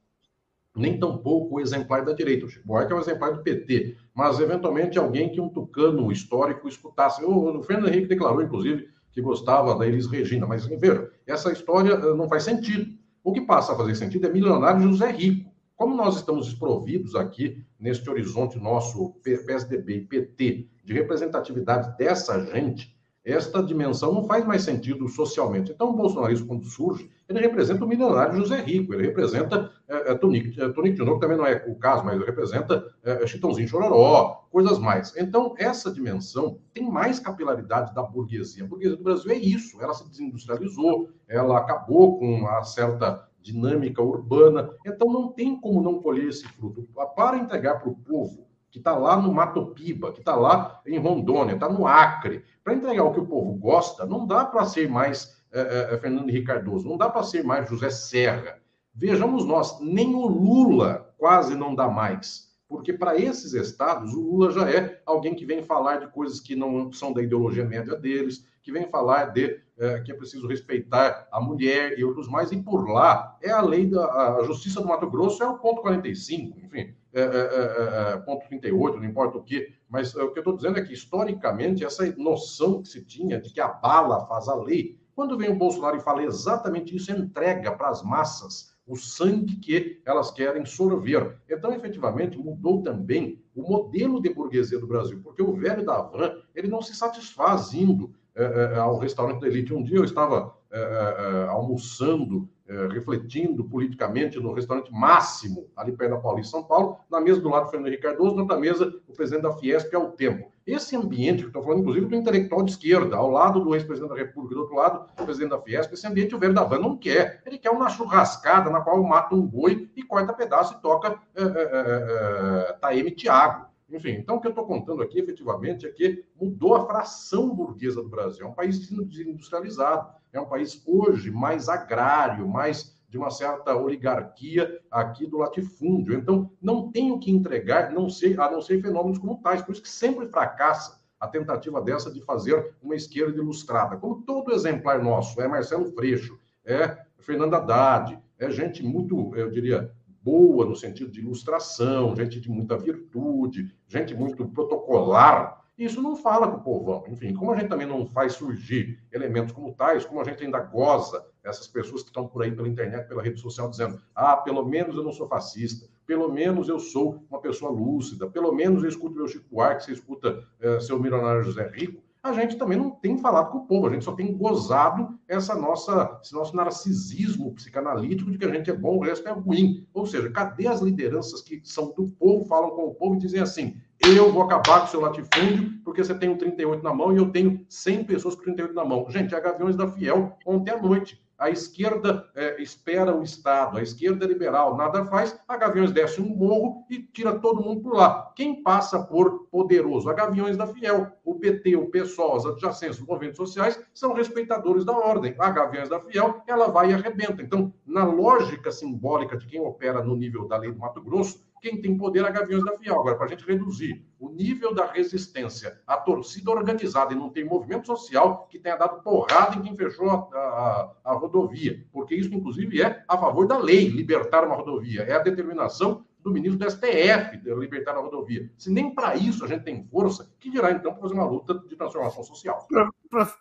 nem tampouco o exemplar da direita. O Chico Buarque é um exemplar do PT, mas eventualmente alguém que um tucano histórico escutasse. O, o Fernando Henrique declarou, inclusive, que gostava da Elis Regina, mas veja, essa história eh, não faz sentido. O que passa a fazer sentido é milionário José Rico como nós estamos desprovidos aqui, neste horizonte nosso PSDB e PT, de representatividade dessa gente, esta dimensão não faz mais sentido socialmente. Então, o bolsonarismo, quando surge, ele representa o milionário José Rico, ele representa é, é, Tonico, é, de Novo, também não é o caso, mas ele representa é, Chitãozinho Chororó, coisas mais. Então, essa dimensão tem mais capilaridade da burguesia. A burguesia do Brasil é isso, ela se desindustrializou, ela acabou com uma certa dinâmica urbana. Então, não tem como não colher esse fruto. Para entregar para o povo que está lá no Mato Piba, que está lá em Rondônia, está no Acre, para entregar o que o povo gosta, não dá para ser mais é, é, Fernando Henrique Cardoso, não dá para ser mais José Serra. Vejamos nós, nem o Lula quase não dá mais. Porque para esses estados, o Lula já é alguém que vem falar de coisas que não são da ideologia média deles, que vem falar de é, que é preciso respeitar a mulher e outros mais, e por lá é a lei da a Justiça do Mato Grosso, é o ponto 45, enfim, é, é, é, é ponto 38, não importa o que, mas o que eu estou dizendo é que, historicamente, essa noção que se tinha de que a bala faz a lei, quando vem o Bolsonaro e fala exatamente isso, entrega para as massas o sangue que elas querem sorver. Então, efetivamente, mudou também o modelo de burguesia do Brasil, porque o velho da van, ele não se satisfaz indo é, é, ao restaurante da elite. Um dia eu estava é, é, almoçando, é, refletindo politicamente no restaurante Máximo, ali perto da Paulista, São Paulo, na mesa do lado do Fernando Henrique Cardoso, na outra mesa o presidente da Fiesp, ao tempo. Esse ambiente, que estou falando, inclusive, do intelectual de esquerda, ao lado do ex-presidente da República, do outro lado, o presidente da Fiesp, esse ambiente o Verde da Van não quer. Ele quer uma churrascada na qual mata um boi e corta pedaço e toca é, é, é, Taeme Tiago. Enfim, então o que eu estou contando aqui, efetivamente, é que mudou a fração burguesa do Brasil. É um país desindustrializado, é um país hoje mais agrário, mais de uma certa oligarquia aqui do latifúndio. Então, não tem o que entregar, não sei, a não ser fenômenos como tais. Por isso que sempre fracassa a tentativa dessa de fazer uma esquerda ilustrada. Como todo exemplar nosso, é Marcelo Freixo, é Fernando Haddad, é gente muito, eu diria, boa no sentido de ilustração, gente de muita virtude, gente muito protocolar. Isso não fala com o povão. Enfim, como a gente também não faz surgir elementos como tais, como a gente ainda goza essas pessoas que estão por aí pela internet, pela rede social, dizendo: ah, pelo menos eu não sou fascista, pelo menos eu sou uma pessoa lúcida, pelo menos eu escuto meu Chico Buarque, você escuta é, seu milionário José Rico, a gente também não tem falado com o povo, a gente só tem gozado essa nossa, esse nosso narcisismo psicanalítico de que a gente é bom, o resto é ruim. Ou seja, cadê as lideranças que são do povo, falam com o povo e dizem assim: eu vou acabar com o seu latifúndio porque você tem um 38 na mão e eu tenho 100 pessoas com 38 na mão. Gente, a Gaviões da Fiel, ontem à noite, a esquerda é, espera o Estado, a esquerda liberal nada faz, a Gaviões desce um morro e tira todo mundo por lá. Quem passa por poderoso? A Gaviões da Fiel. O PT, o PSOL, os adjacentes dos movimentos sociais são respeitadores da ordem. A Gaviões da Fiel, ela vai e arrebenta. Então, na lógica simbólica de quem opera no nível da lei do Mato Grosso, quem tem poder é a Gaviões da Fiel. Agora, para a gente reduzir o nível da resistência, a torcida organizada e não tem movimento social que tenha dado porrada em quem fechou a, a, a rodovia, porque isso, inclusive, é a favor da lei libertar uma rodovia, é a determinação do ministro do STF de libertar a rodovia. Se nem para isso a gente tem força, que dirá então para fazer uma luta de transformação social?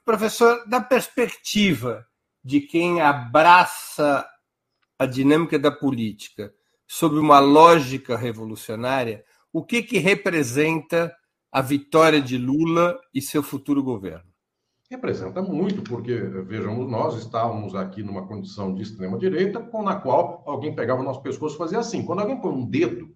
Professor, da perspectiva de quem abraça a dinâmica da política, sob uma lógica revolucionária, o que, que representa a vitória de Lula e seu futuro governo? Representa muito, porque, vejamos, nós estávamos aqui numa condição de extrema-direita, com na qual alguém pegava o nosso pescoço e fazia assim. Quando alguém põe um dedo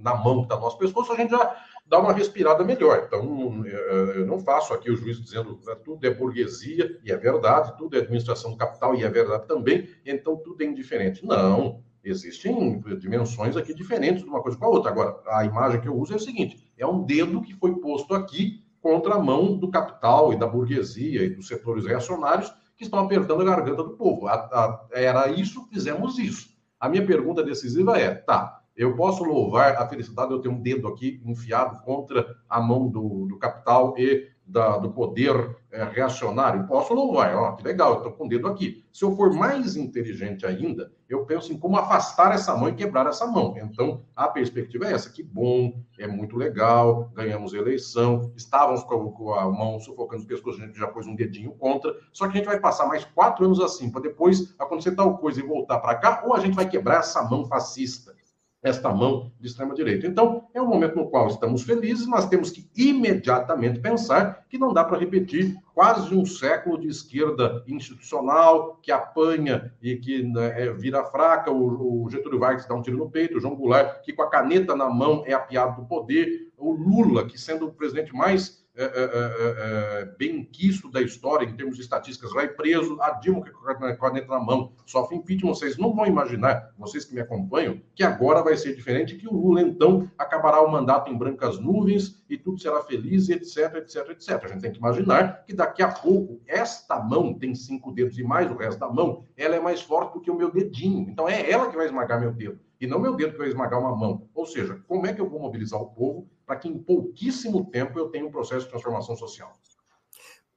na mão do nosso pescoço, a gente já dá uma respirada melhor. Então, eu não faço aqui o juízo dizendo que tudo é burguesia, e é verdade, tudo é administração do capital, e é verdade também, então tudo é indiferente. Não, Existem dimensões aqui diferentes de uma coisa com a outra. Agora, a imagem que eu uso é o seguinte: é um dedo que foi posto aqui contra a mão do capital e da burguesia e dos setores reacionários que estão apertando a garganta do povo. A, a, era isso, fizemos isso. A minha pergunta decisiva é: tá, eu posso louvar a felicidade de eu ter um dedo aqui enfiado contra a mão do, do capital e da, do poder é, reacionário, posso louvar, ó, que legal, eu estou com o dedo aqui. Se eu for mais inteligente ainda, eu penso em como afastar essa mão e quebrar essa mão. Então, a perspectiva é essa, que bom, é muito legal, ganhamos eleição, estávamos com, com a mão sufocando o pescoço, a gente já pôs um dedinho contra, só que a gente vai passar mais quatro anos assim, para depois acontecer tal coisa e voltar para cá, ou a gente vai quebrar essa mão fascista esta mão de extrema-direita. Então, é um momento no qual estamos felizes, mas temos que imediatamente pensar que não dá para repetir quase um século de esquerda institucional que apanha e que né, é, vira fraca, o, o, Getúlio Vargas dá um tiro no peito, o João Goulart, que com a caneta na mão é apiado do poder, o Lula, que sendo o presidente mais é, é, é, é, quisto da história em termos de estatísticas, vai preso, a Dilma com a caneta na mão, sofre impeachment. Vocês não vão imaginar, vocês que me acompanham, que agora vai ser diferente, que o Lula, então, acabará o mandato em brancas nuvens e tudo será feliz, etc, etc, etc. A gente tem que imaginar que daqui a pouco, esta mão tem cinco dedos e mais o resto da mão, ela é mais forte do que o meu dedinho. Então, é ela que vai esmagar meu dedo e não meu dedo que vai esmagar uma mão. Ou seja, como é que eu vou mobilizar o povo para que em pouquíssimo tempo eu tenha um processo de transformação social?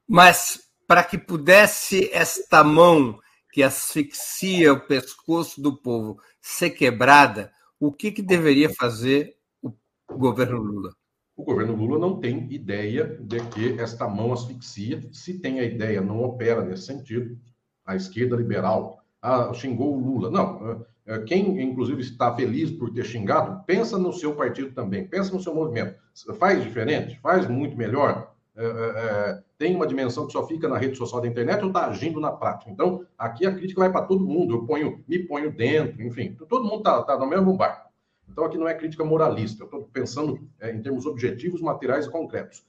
Mas para que pudesse esta mão que asfixia o pescoço do povo ser quebrada, o que, que deveria fazer o governo Lula? O governo Lula não tem ideia de que esta mão asfixia. Se tem a ideia, não opera nesse sentido. A esquerda liberal ah, xingou o Lula. Não, é, quem, inclusive, está feliz por ter xingado, pensa no seu partido também, pensa no seu movimento. Faz diferente? Faz muito melhor? É, é, tem uma dimensão que só fica na rede social da internet ou está agindo na prática? Então, aqui a crítica vai para todo mundo. Eu ponho, me ponho dentro, enfim, todo mundo está tá no mesmo barco. Então, aqui não é crítica moralista, eu estou pensando é, em termos objetivos, materiais e concretos.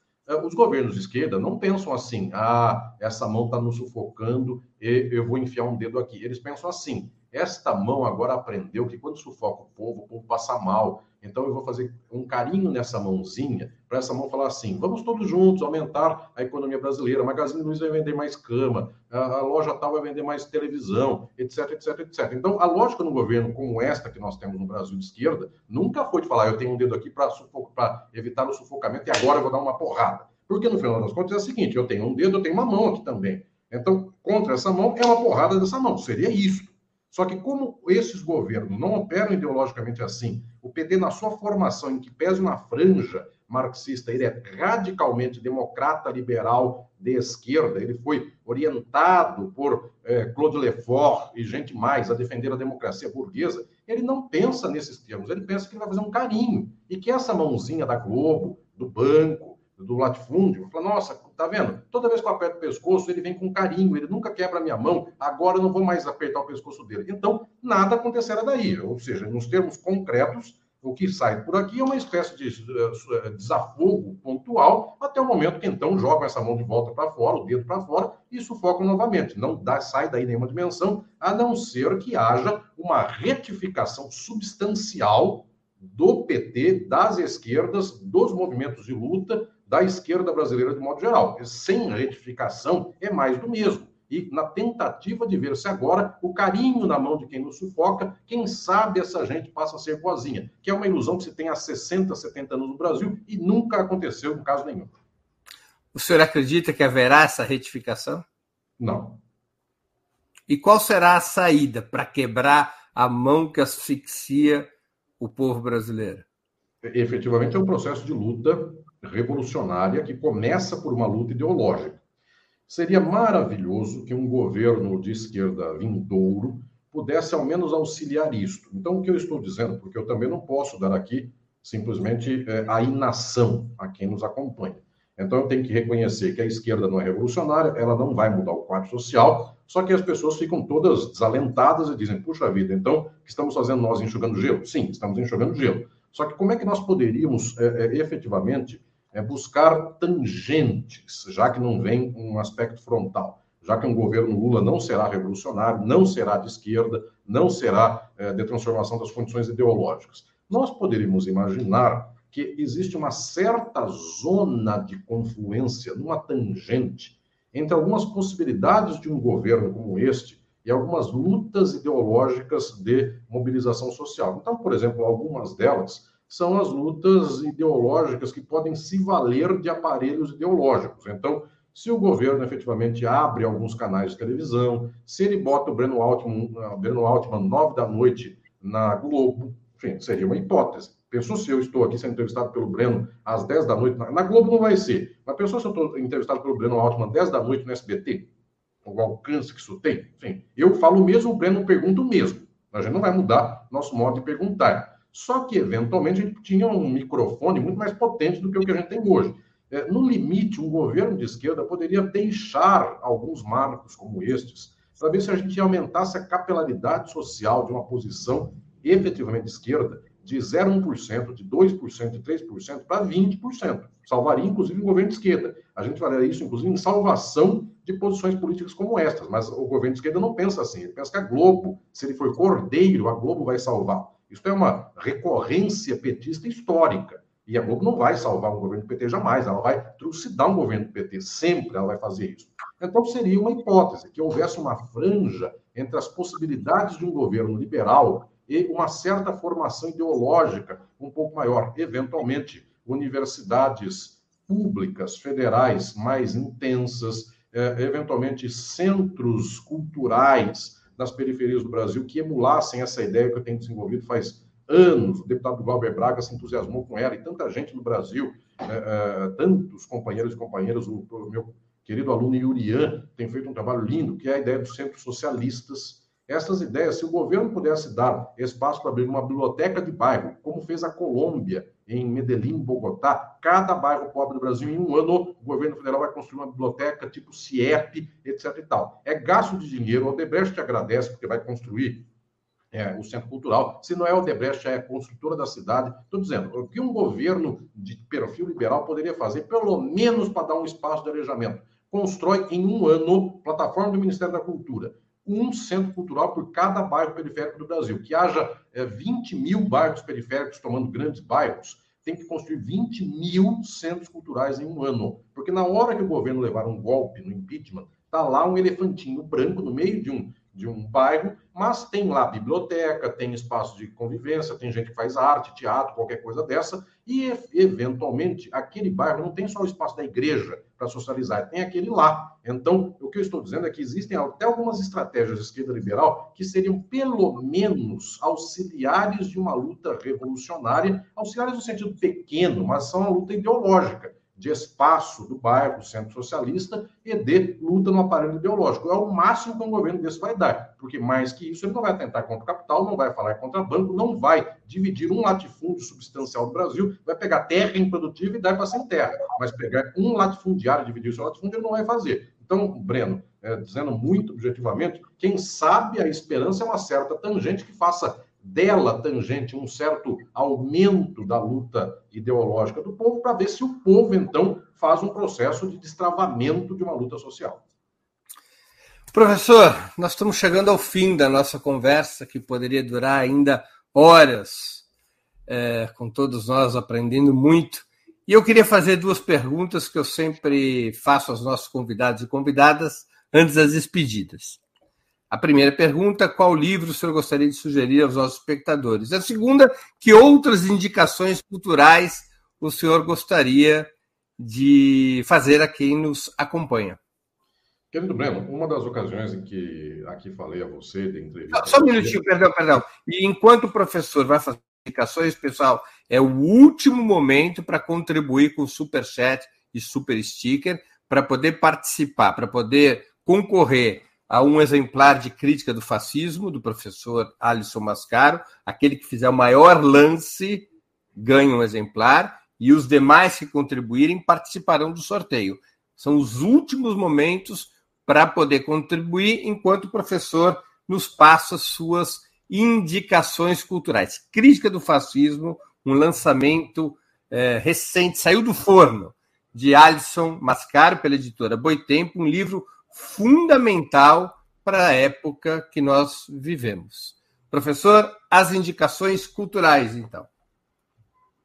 Os governos de esquerda não pensam assim, ah, essa mão está nos sufocando e eu vou enfiar um dedo aqui. Eles pensam assim, esta mão agora aprendeu que quando sufoca o povo, o povo passa mal. Então eu vou fazer um carinho nessa mãozinha, para essa mão falar assim: vamos todos juntos aumentar a economia brasileira. Magazine Luiza vai vender mais cama, a loja tal vai vender mais televisão, etc, etc, etc. Então a lógica no governo como esta que nós temos no Brasil de esquerda nunca foi de falar: eu tenho um dedo aqui para evitar o sufocamento e agora eu vou dar uma porrada. Porque no final das contas é o seguinte: eu tenho um dedo, eu tenho uma mão aqui também. Então, contra essa mão é uma porrada dessa mão. Seria isso. Só que, como esses governos não operam ideologicamente assim, o PT, na sua formação, em que pese uma franja, marxista, ele é radicalmente democrata liberal de esquerda, ele foi orientado por é, Claude Lefort e gente mais a defender a democracia burguesa, ele não pensa nesses termos, ele pensa que ele vai fazer um carinho e que essa mãozinha da Globo, do banco, do latifúndio, fala, nossa, tá vendo? Toda vez que eu aperto o pescoço, ele vem com carinho, ele nunca quebra a minha mão, agora eu não vou mais apertar o pescoço dele. Então, nada acontecerá daí. Ou seja, nos termos concretos, o que sai por aqui é uma espécie de eh, desafogo pontual, até o momento que então jogam essa mão de volta para fora, o dedo para fora, e sufocam novamente. Não dá, sai daí nenhuma dimensão, a não ser que haja uma retificação substancial do PT, das esquerdas, dos movimentos de luta, da esquerda brasileira de modo geral. Sem retificação é mais do mesmo. E na tentativa de ver se agora o carinho na mão de quem nos sufoca, quem sabe essa gente passa a ser boazinha, que é uma ilusão que se tem há 60, 70 anos no Brasil e nunca aconteceu em caso nenhum. O senhor acredita que haverá essa retificação? Não. E qual será a saída para quebrar a mão que asfixia o povo brasileiro? Efetivamente é um processo de luta revolucionária que começa por uma luta ideológica. Seria maravilhoso que um governo de esquerda vindouro pudesse ao menos auxiliar isto. Então, o que eu estou dizendo, porque eu também não posso dar aqui simplesmente é, a inação a quem nos acompanha. Então, eu tenho que reconhecer que a esquerda não é revolucionária, ela não vai mudar o quadro social, só que as pessoas ficam todas desalentadas e dizem: puxa vida, então, o que estamos fazendo nós enxugando gelo? Sim, estamos enxugando gelo. Só que como é que nós poderíamos é, é, efetivamente é buscar tangentes, já que não vem um aspecto frontal, já que um governo Lula não será revolucionário, não será de esquerda, não será é, de transformação das condições ideológicas. Nós poderíamos imaginar que existe uma certa zona de confluência, numa tangente, entre algumas possibilidades de um governo como este e algumas lutas ideológicas de mobilização social. Então, por exemplo, algumas delas são as lutas ideológicas que podem se valer de aparelhos ideológicos. Então, se o governo efetivamente abre alguns canais de televisão, se ele bota o Breno Altman, uh, Breno Altman nove da noite na Globo, enfim, seria uma hipótese. Pensou se eu estou aqui sendo entrevistado pelo Breno às 10 da noite, na Globo não vai ser, mas pensou se eu estou entrevistado pelo Breno Altman às 10 da noite no SBT? O alcance que isso tem? Enfim, eu falo o mesmo, o Breno pergunta o mesmo. A gente não vai mudar nosso modo de perguntar. Só que, eventualmente, a gente tinha um microfone muito mais potente do que o que a gente tem hoje. É, no limite, um governo de esquerda poderia deixar alguns marcos como estes, para ver se a gente aumentasse a capilaridade social de uma posição efetivamente esquerda, de 0,1%, de 2%, de 3% para 20%. Salvaria, inclusive, um governo de esquerda. A gente faria isso, inclusive, em salvação de posições políticas como estas. Mas o governo de esquerda não pensa assim. Ele pensa que a Globo, se ele for cordeiro, a Globo vai salvar. Isso é uma recorrência petista histórica. E a Globo não vai salvar um governo do PT jamais, ela vai trucidar um governo do PT, sempre ela vai fazer isso. Então seria uma hipótese que houvesse uma franja entre as possibilidades de um governo liberal e uma certa formação ideológica um pouco maior, eventualmente universidades públicas, federais mais intensas, eh, eventualmente centros culturais das periferias do Brasil que emulassem essa ideia que eu tenho desenvolvido faz anos. O deputado Glauber Braga se entusiasmou com ela e tanta gente no Brasil, é, é, tantos companheiros e companheiras, o, o, meu querido aluno Yurian tem feito um trabalho lindo, que é a ideia dos centros socialistas. Essas ideias, se o governo pudesse dar espaço para abrir uma biblioteca de bairro, como fez a Colômbia em Medellín, Bogotá, cada bairro pobre do Brasil, em um ano, o governo federal vai construir uma biblioteca tipo CIEP, etc. e tal. É gasto de dinheiro, o Odebrecht agradece, porque vai construir é, o centro cultural. Se não é Odebrecht, é a construtora da cidade. Estou dizendo, o que um governo de perfil liberal poderia fazer, pelo menos para dar um espaço de arejamento? Constrói em um ano plataforma do Ministério da Cultura um centro cultural por cada bairro periférico do Brasil. Que haja é, 20 mil bairros periféricos tomando grandes bairros, tem que construir 20 mil centros culturais em um ano. Porque na hora que o governo levar um golpe no impeachment, está lá um elefantinho branco no meio de um de um bairro, mas tem lá biblioteca, tem espaço de convivência, tem gente que faz arte, teatro, qualquer coisa dessa, e eventualmente aquele bairro não tem só o espaço da igreja para socializar, tem aquele lá. Então, o que eu estou dizendo é que existem até algumas estratégias de esquerda liberal que seriam pelo menos auxiliares de uma luta revolucionária, auxiliares no sentido pequeno, mas são uma luta ideológica de espaço do bairro, centro socialista, e de luta no aparelho ideológico. É o máximo que um governo desse vai dar, porque mais que isso, ele não vai atentar contra o capital, não vai falar contra banco, não vai dividir um latifúndio substancial do Brasil, vai pegar terra improdutiva e dar para sem terra, mas pegar um latifundiário e dividir o seu latifúndio, ele não vai fazer. Então, Breno, é, dizendo muito objetivamente, quem sabe a esperança é uma certa tangente que faça dela tangente um certo aumento da luta ideológica do povo, para ver se o povo, então, faz um processo de destravamento de uma luta social. Professor, nós estamos chegando ao fim da nossa conversa, que poderia durar ainda horas, é, com todos nós aprendendo muito. E eu queria fazer duas perguntas que eu sempre faço aos nossos convidados e convidadas antes das despedidas. A primeira pergunta: qual livro o senhor gostaria de sugerir aos nossos espectadores? A segunda: que outras indicações culturais o senhor gostaria de fazer a quem nos acompanha? Querido Breno, uma das ocasiões em que aqui falei a você de entrevista. Só um minutinho, perdão, perdão. E enquanto o professor vai fazer indicações, pessoal, é o último momento para contribuir com o Super Chat e Super Sticker para poder participar, para poder concorrer a um exemplar de crítica do fascismo, do professor Alisson Mascaro. Aquele que fizer o maior lance ganha um exemplar, e os demais que contribuírem participarão do sorteio. São os últimos momentos para poder contribuir, enquanto o professor nos passa suas indicações culturais. Crítica do fascismo, um lançamento é, recente, saiu do forno, de Alisson Mascaro, pela editora Boitempo, um livro fundamental para a época que nós vivemos. Professor, as indicações culturais, então.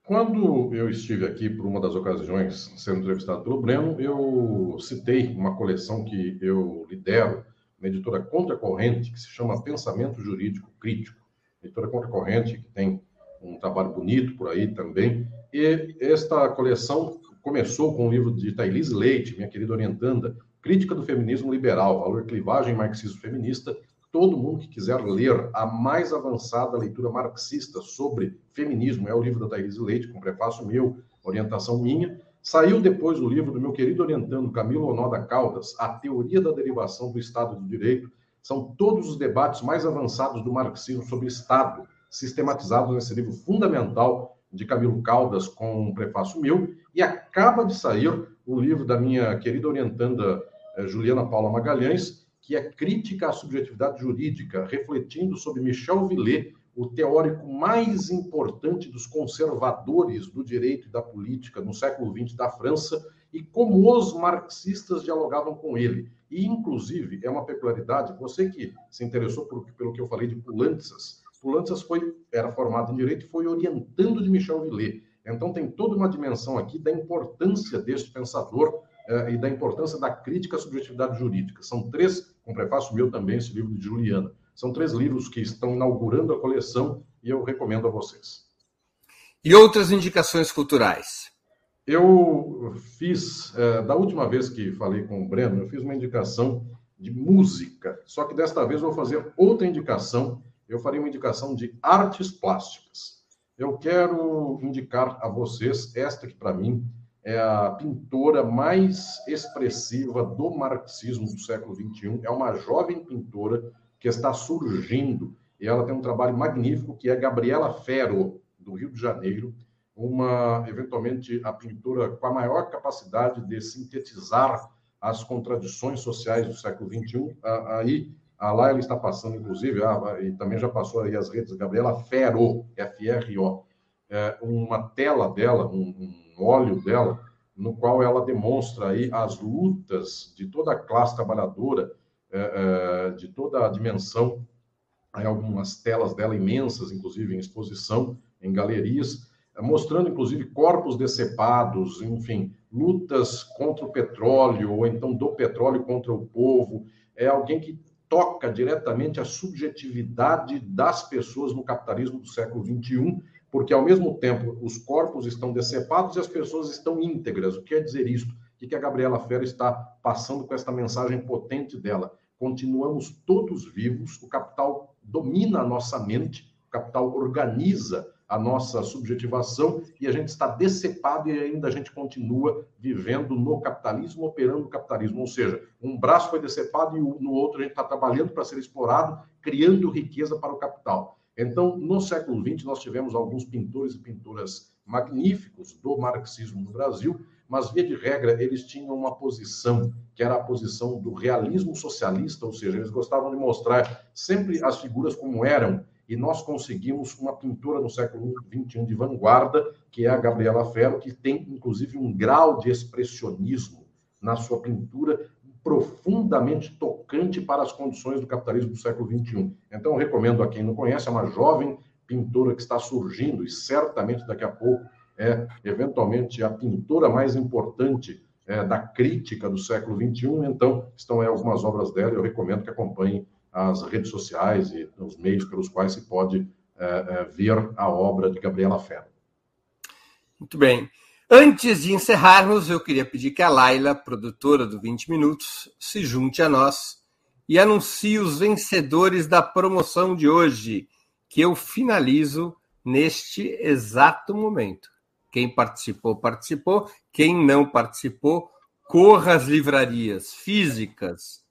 Quando eu estive aqui por uma das ocasiões sendo entrevistado pelo Breno, eu citei uma coleção que eu lidero, uma editora contracorrente, que se chama Pensamento Jurídico Crítico. Editora contracorrente, que tem um trabalho bonito por aí também. E esta coleção começou com um livro de Thailise Leite, minha querida orientanda, Crítica do Feminismo Liberal, Valor, Clivagem Marxismo Feminista. Todo mundo que quiser ler a mais avançada leitura marxista sobre feminismo, é o livro da Thaís Leite, com prefácio meu, orientação minha. Saiu depois o livro do meu querido orientando Camilo Onoda Caldas, A Teoria da Derivação do Estado de Direito. São todos os debates mais avançados do marxismo sobre Estado, sistematizados nesse livro fundamental de Camilo Caldas, com um prefácio meu. E acaba de sair o livro da minha querida orientanda eh, Juliana Paula Magalhães, que é Crítica à Subjetividade Jurídica, refletindo sobre Michel Villet, o teórico mais importante dos conservadores do direito e da política no século XX da França, e como os marxistas dialogavam com ele. E, inclusive, é uma peculiaridade, você que se interessou por, pelo que eu falei de Pulantzas, Pulantzas foi, era formado em direito e foi orientando de Michel Villet. Então, tem toda uma dimensão aqui da importância deste pensador e da importância da crítica à subjetividade jurídica. São três, com prefácio meu também, esse livro de Juliana. São três livros que estão inaugurando a coleção e eu recomendo a vocês. E outras indicações culturais? Eu fiz, eh, da última vez que falei com o Breno, eu fiz uma indicação de música, só que desta vez vou fazer outra indicação. Eu farei uma indicação de artes plásticas eu quero indicar a vocês esta que, para mim, é a pintora mais expressiva do marxismo do século XXI. É uma jovem pintora que está surgindo e ela tem um trabalho magnífico que é Gabriela Ferro, do Rio de Janeiro, uma, eventualmente, a pintora com a maior capacidade de sintetizar as contradições sociais do século XXI. Aí lá ela está passando, inclusive, e também já passou aí as redes, Gabriela Ferro, F-R-O, é, uma tela dela, um óleo dela, no qual ela demonstra aí as lutas de toda a classe trabalhadora, é, é, de toda a dimensão, aí algumas telas dela imensas, inclusive em exposição, em galerias, é, mostrando inclusive corpos decepados, enfim, lutas contra o petróleo, ou então do petróleo contra o povo. É alguém que toca diretamente a subjetividade das pessoas no capitalismo do século XXI, porque ao mesmo tempo os corpos estão decepados e as pessoas estão íntegras. O que quer dizer isso? O que a Gabriela Ferro está passando com esta mensagem potente dela? Continuamos todos vivos, o capital domina a nossa mente, o capital organiza a nossa subjetivação e a gente está decepado e ainda a gente continua vivendo no capitalismo, operando o capitalismo. Ou seja, um braço foi decepado e no outro a gente está trabalhando para ser explorado, criando riqueza para o capital. Então, no século XX, nós tivemos alguns pintores e pintoras magníficos do marxismo no Brasil, mas, via de regra, eles tinham uma posição que era a posição do realismo socialista, ou seja, eles gostavam de mostrar sempre as figuras como eram e nós conseguimos uma pintura no século XXI de vanguarda, que é a Gabriela Ferro, que tem, inclusive, um grau de expressionismo na sua pintura profundamente tocante para as condições do capitalismo do século XXI. Então, recomendo a quem não conhece, é uma jovem pintora que está surgindo e certamente daqui a pouco é, eventualmente, a pintora mais importante é, da crítica do século XXI. Então, estão aí algumas obras dela, eu recomendo que acompanhem as redes sociais e os meios pelos quais se pode é, é, ver a obra de Gabriela Ferro. Muito bem. Antes de encerrarmos, eu queria pedir que a Laila, produtora do 20 Minutos, se junte a nós e anuncie os vencedores da promoção de hoje, que eu finalizo neste exato momento. Quem participou, participou. Quem não participou, corra às livrarias físicas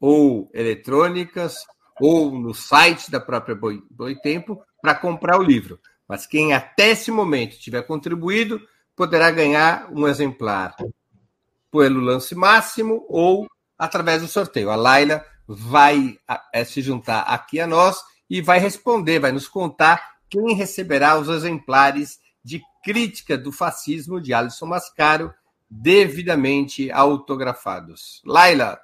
ou eletrônicas, ou no site da própria Boitempo, para comprar o livro. Mas quem até esse momento tiver contribuído, poderá ganhar um exemplar pelo lance máximo ou através do sorteio. A Laila vai é, se juntar aqui a nós e vai responder, vai nos contar quem receberá os exemplares de crítica do fascismo de Alisson Mascaro, devidamente autografados. Laila,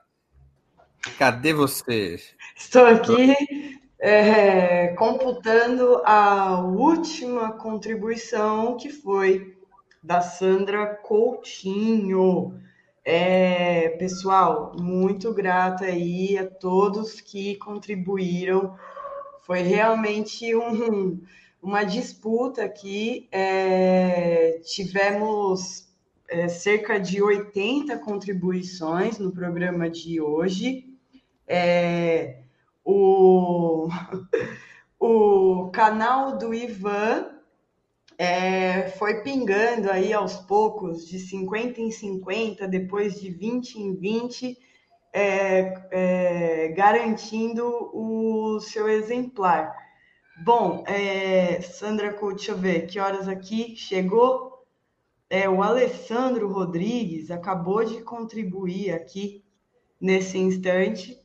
Cadê você? Estou aqui é, computando a última contribuição que foi da Sandra Coutinho. É, pessoal, muito grata aí a todos que contribuíram. Foi realmente um, uma disputa aqui. É, tivemos é, cerca de 80 contribuições no programa de hoje. É, o, (laughs) o canal do Ivan é, foi pingando aí aos poucos, de 50 em 50, depois de 20 em 20, é, é, garantindo o seu exemplar. Bom, é, Sandra, deixa eu ver que horas aqui chegou. É, o Alessandro Rodrigues acabou de contribuir aqui nesse instante.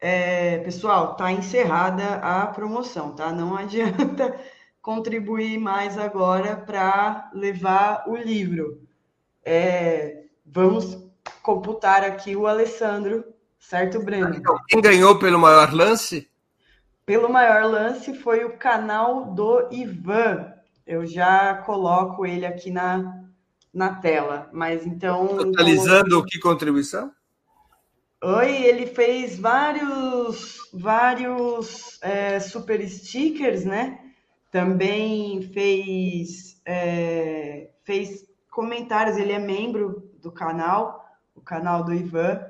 É, pessoal, está encerrada a promoção, tá? Não (laughs) adianta contribuir mais agora para levar o livro. É, vamos computar aqui o Alessandro, certo, Breno? Então, quem ganhou pelo maior lance? Pelo maior lance foi o canal do Ivan. Eu já coloco ele aqui na, na tela. Mas então. Totalizando o que contribuição? Oi, ele fez vários, vários é, super stickers, né? Também fez, é, fez comentários. Ele é membro do canal, o canal do Ivan,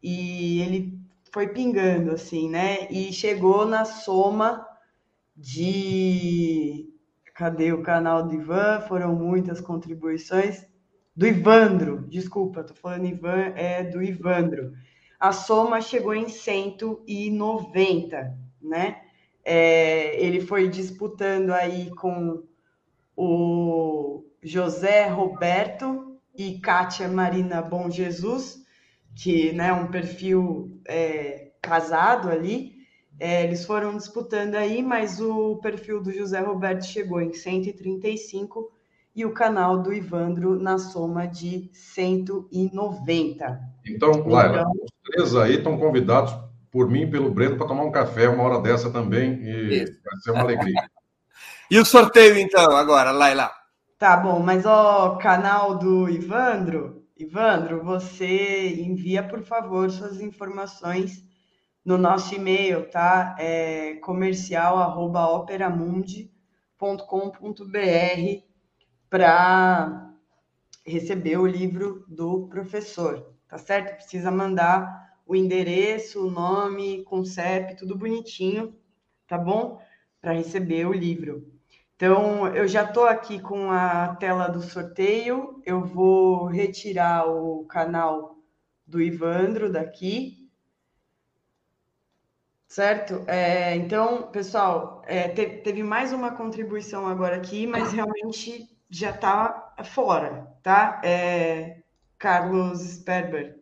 e ele foi pingando assim, né? E chegou na soma de cadê o canal do Ivan? Foram muitas contribuições do Ivandro, desculpa, tô falando Ivan, é do Ivandro a soma chegou em 190, né? É, ele foi disputando aí com o José Roberto e Kátia Marina Bom Jesus, que é né, um perfil é, casado ali. É, eles foram disputando aí, mas o perfil do José Roberto chegou em 135 e o canal do Ivandro na soma de 190. Então, Laila, então, os três aí estão convidados por mim e pelo Breno para tomar um café uma hora dessa também e Isso. vai ser uma alegria. (laughs) e o sorteio, então, agora, Laila? Tá bom, mas ó, canal do Ivandro, Ivandro, você envia, por favor, suas informações no nosso e-mail, tá? É comercial@operamundi.com.br para receber o livro do professor, tá certo? Precisa mandar o endereço, o nome, com CEP, tudo bonitinho, tá bom? Para receber o livro. Então, eu já estou aqui com a tela do sorteio. Eu vou retirar o canal do Ivandro daqui Certo? É, então, pessoal, é, teve mais uma contribuição agora aqui, mas realmente já está fora, tá? É, Carlos Sperber.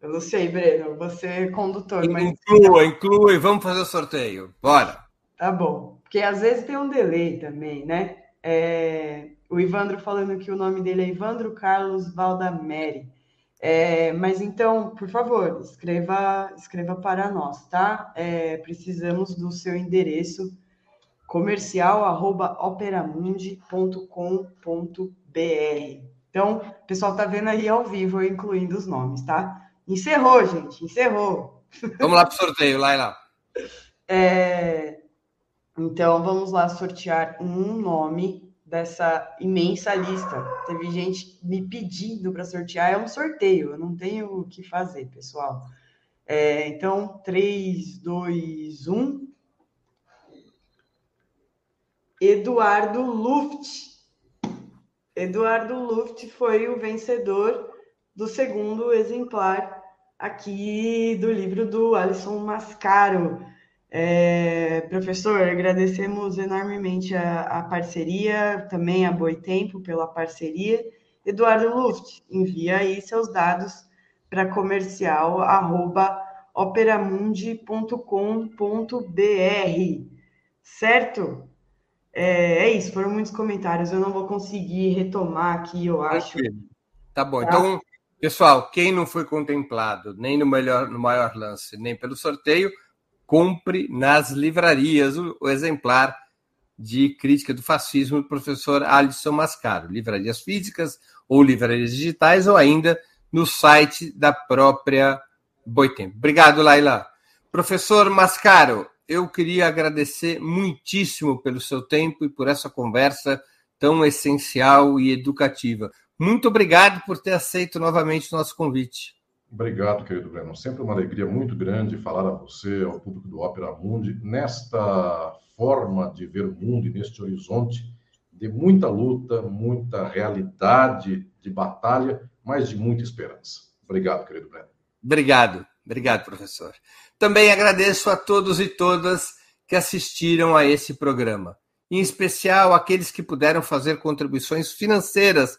Eu não sei, Breno, você é condutor. Mas... Inclua, inclua e vamos fazer o sorteio. Bora! Tá bom. Porque às vezes tem um delay também, né? É, o Ivandro falando que o nome dele é Ivandro Carlos Valdameri. É, mas então, por favor, escreva, escreva para nós, tá? É, precisamos do seu endereço comercial arroba operamundi.com.br. Então, o pessoal tá vendo aí ao vivo, incluindo os nomes, tá? Encerrou, gente, encerrou. Vamos lá para o sorteio, lá. É, então, vamos lá sortear um nome dessa imensa lista. Teve gente me pedindo para sortear, é um sorteio, eu não tenho o que fazer, pessoal. É, então, 3, 2, 1. Eduardo Luft. Eduardo Luft foi o vencedor do segundo exemplar aqui do livro do Alisson Mascaro. É, professor, agradecemos enormemente a, a, parceria, também a Boitempo pela parceria. Eduardo Luft, envia aí seus dados para comercial arroba operamundi.com.br, certo? É, é, isso, foram muitos comentários, eu não vou conseguir retomar aqui, eu acho. Tá bom, tá? então, pessoal, quem não foi contemplado nem no, melhor, no maior lance, nem pelo sorteio, compre nas livrarias o, o exemplar de crítica do fascismo do professor Alisson Mascaro, livrarias físicas ou livrarias digitais, ou ainda no site da própria Boitempo. Obrigado, Laila. Professor Mascaro, eu queria agradecer muitíssimo pelo seu tempo e por essa conversa tão essencial e educativa. Muito obrigado por ter aceito novamente o nosso convite. Obrigado, querido Breno. Sempre uma alegria muito grande falar a você, ao público do Ópera Mundi, nesta forma de ver o mundo e neste horizonte de muita luta, muita realidade de batalha, mas de muita esperança. Obrigado, querido Breno. Obrigado, obrigado, professor. Também agradeço a todos e todas que assistiram a esse programa, em especial aqueles que puderam fazer contribuições financeiras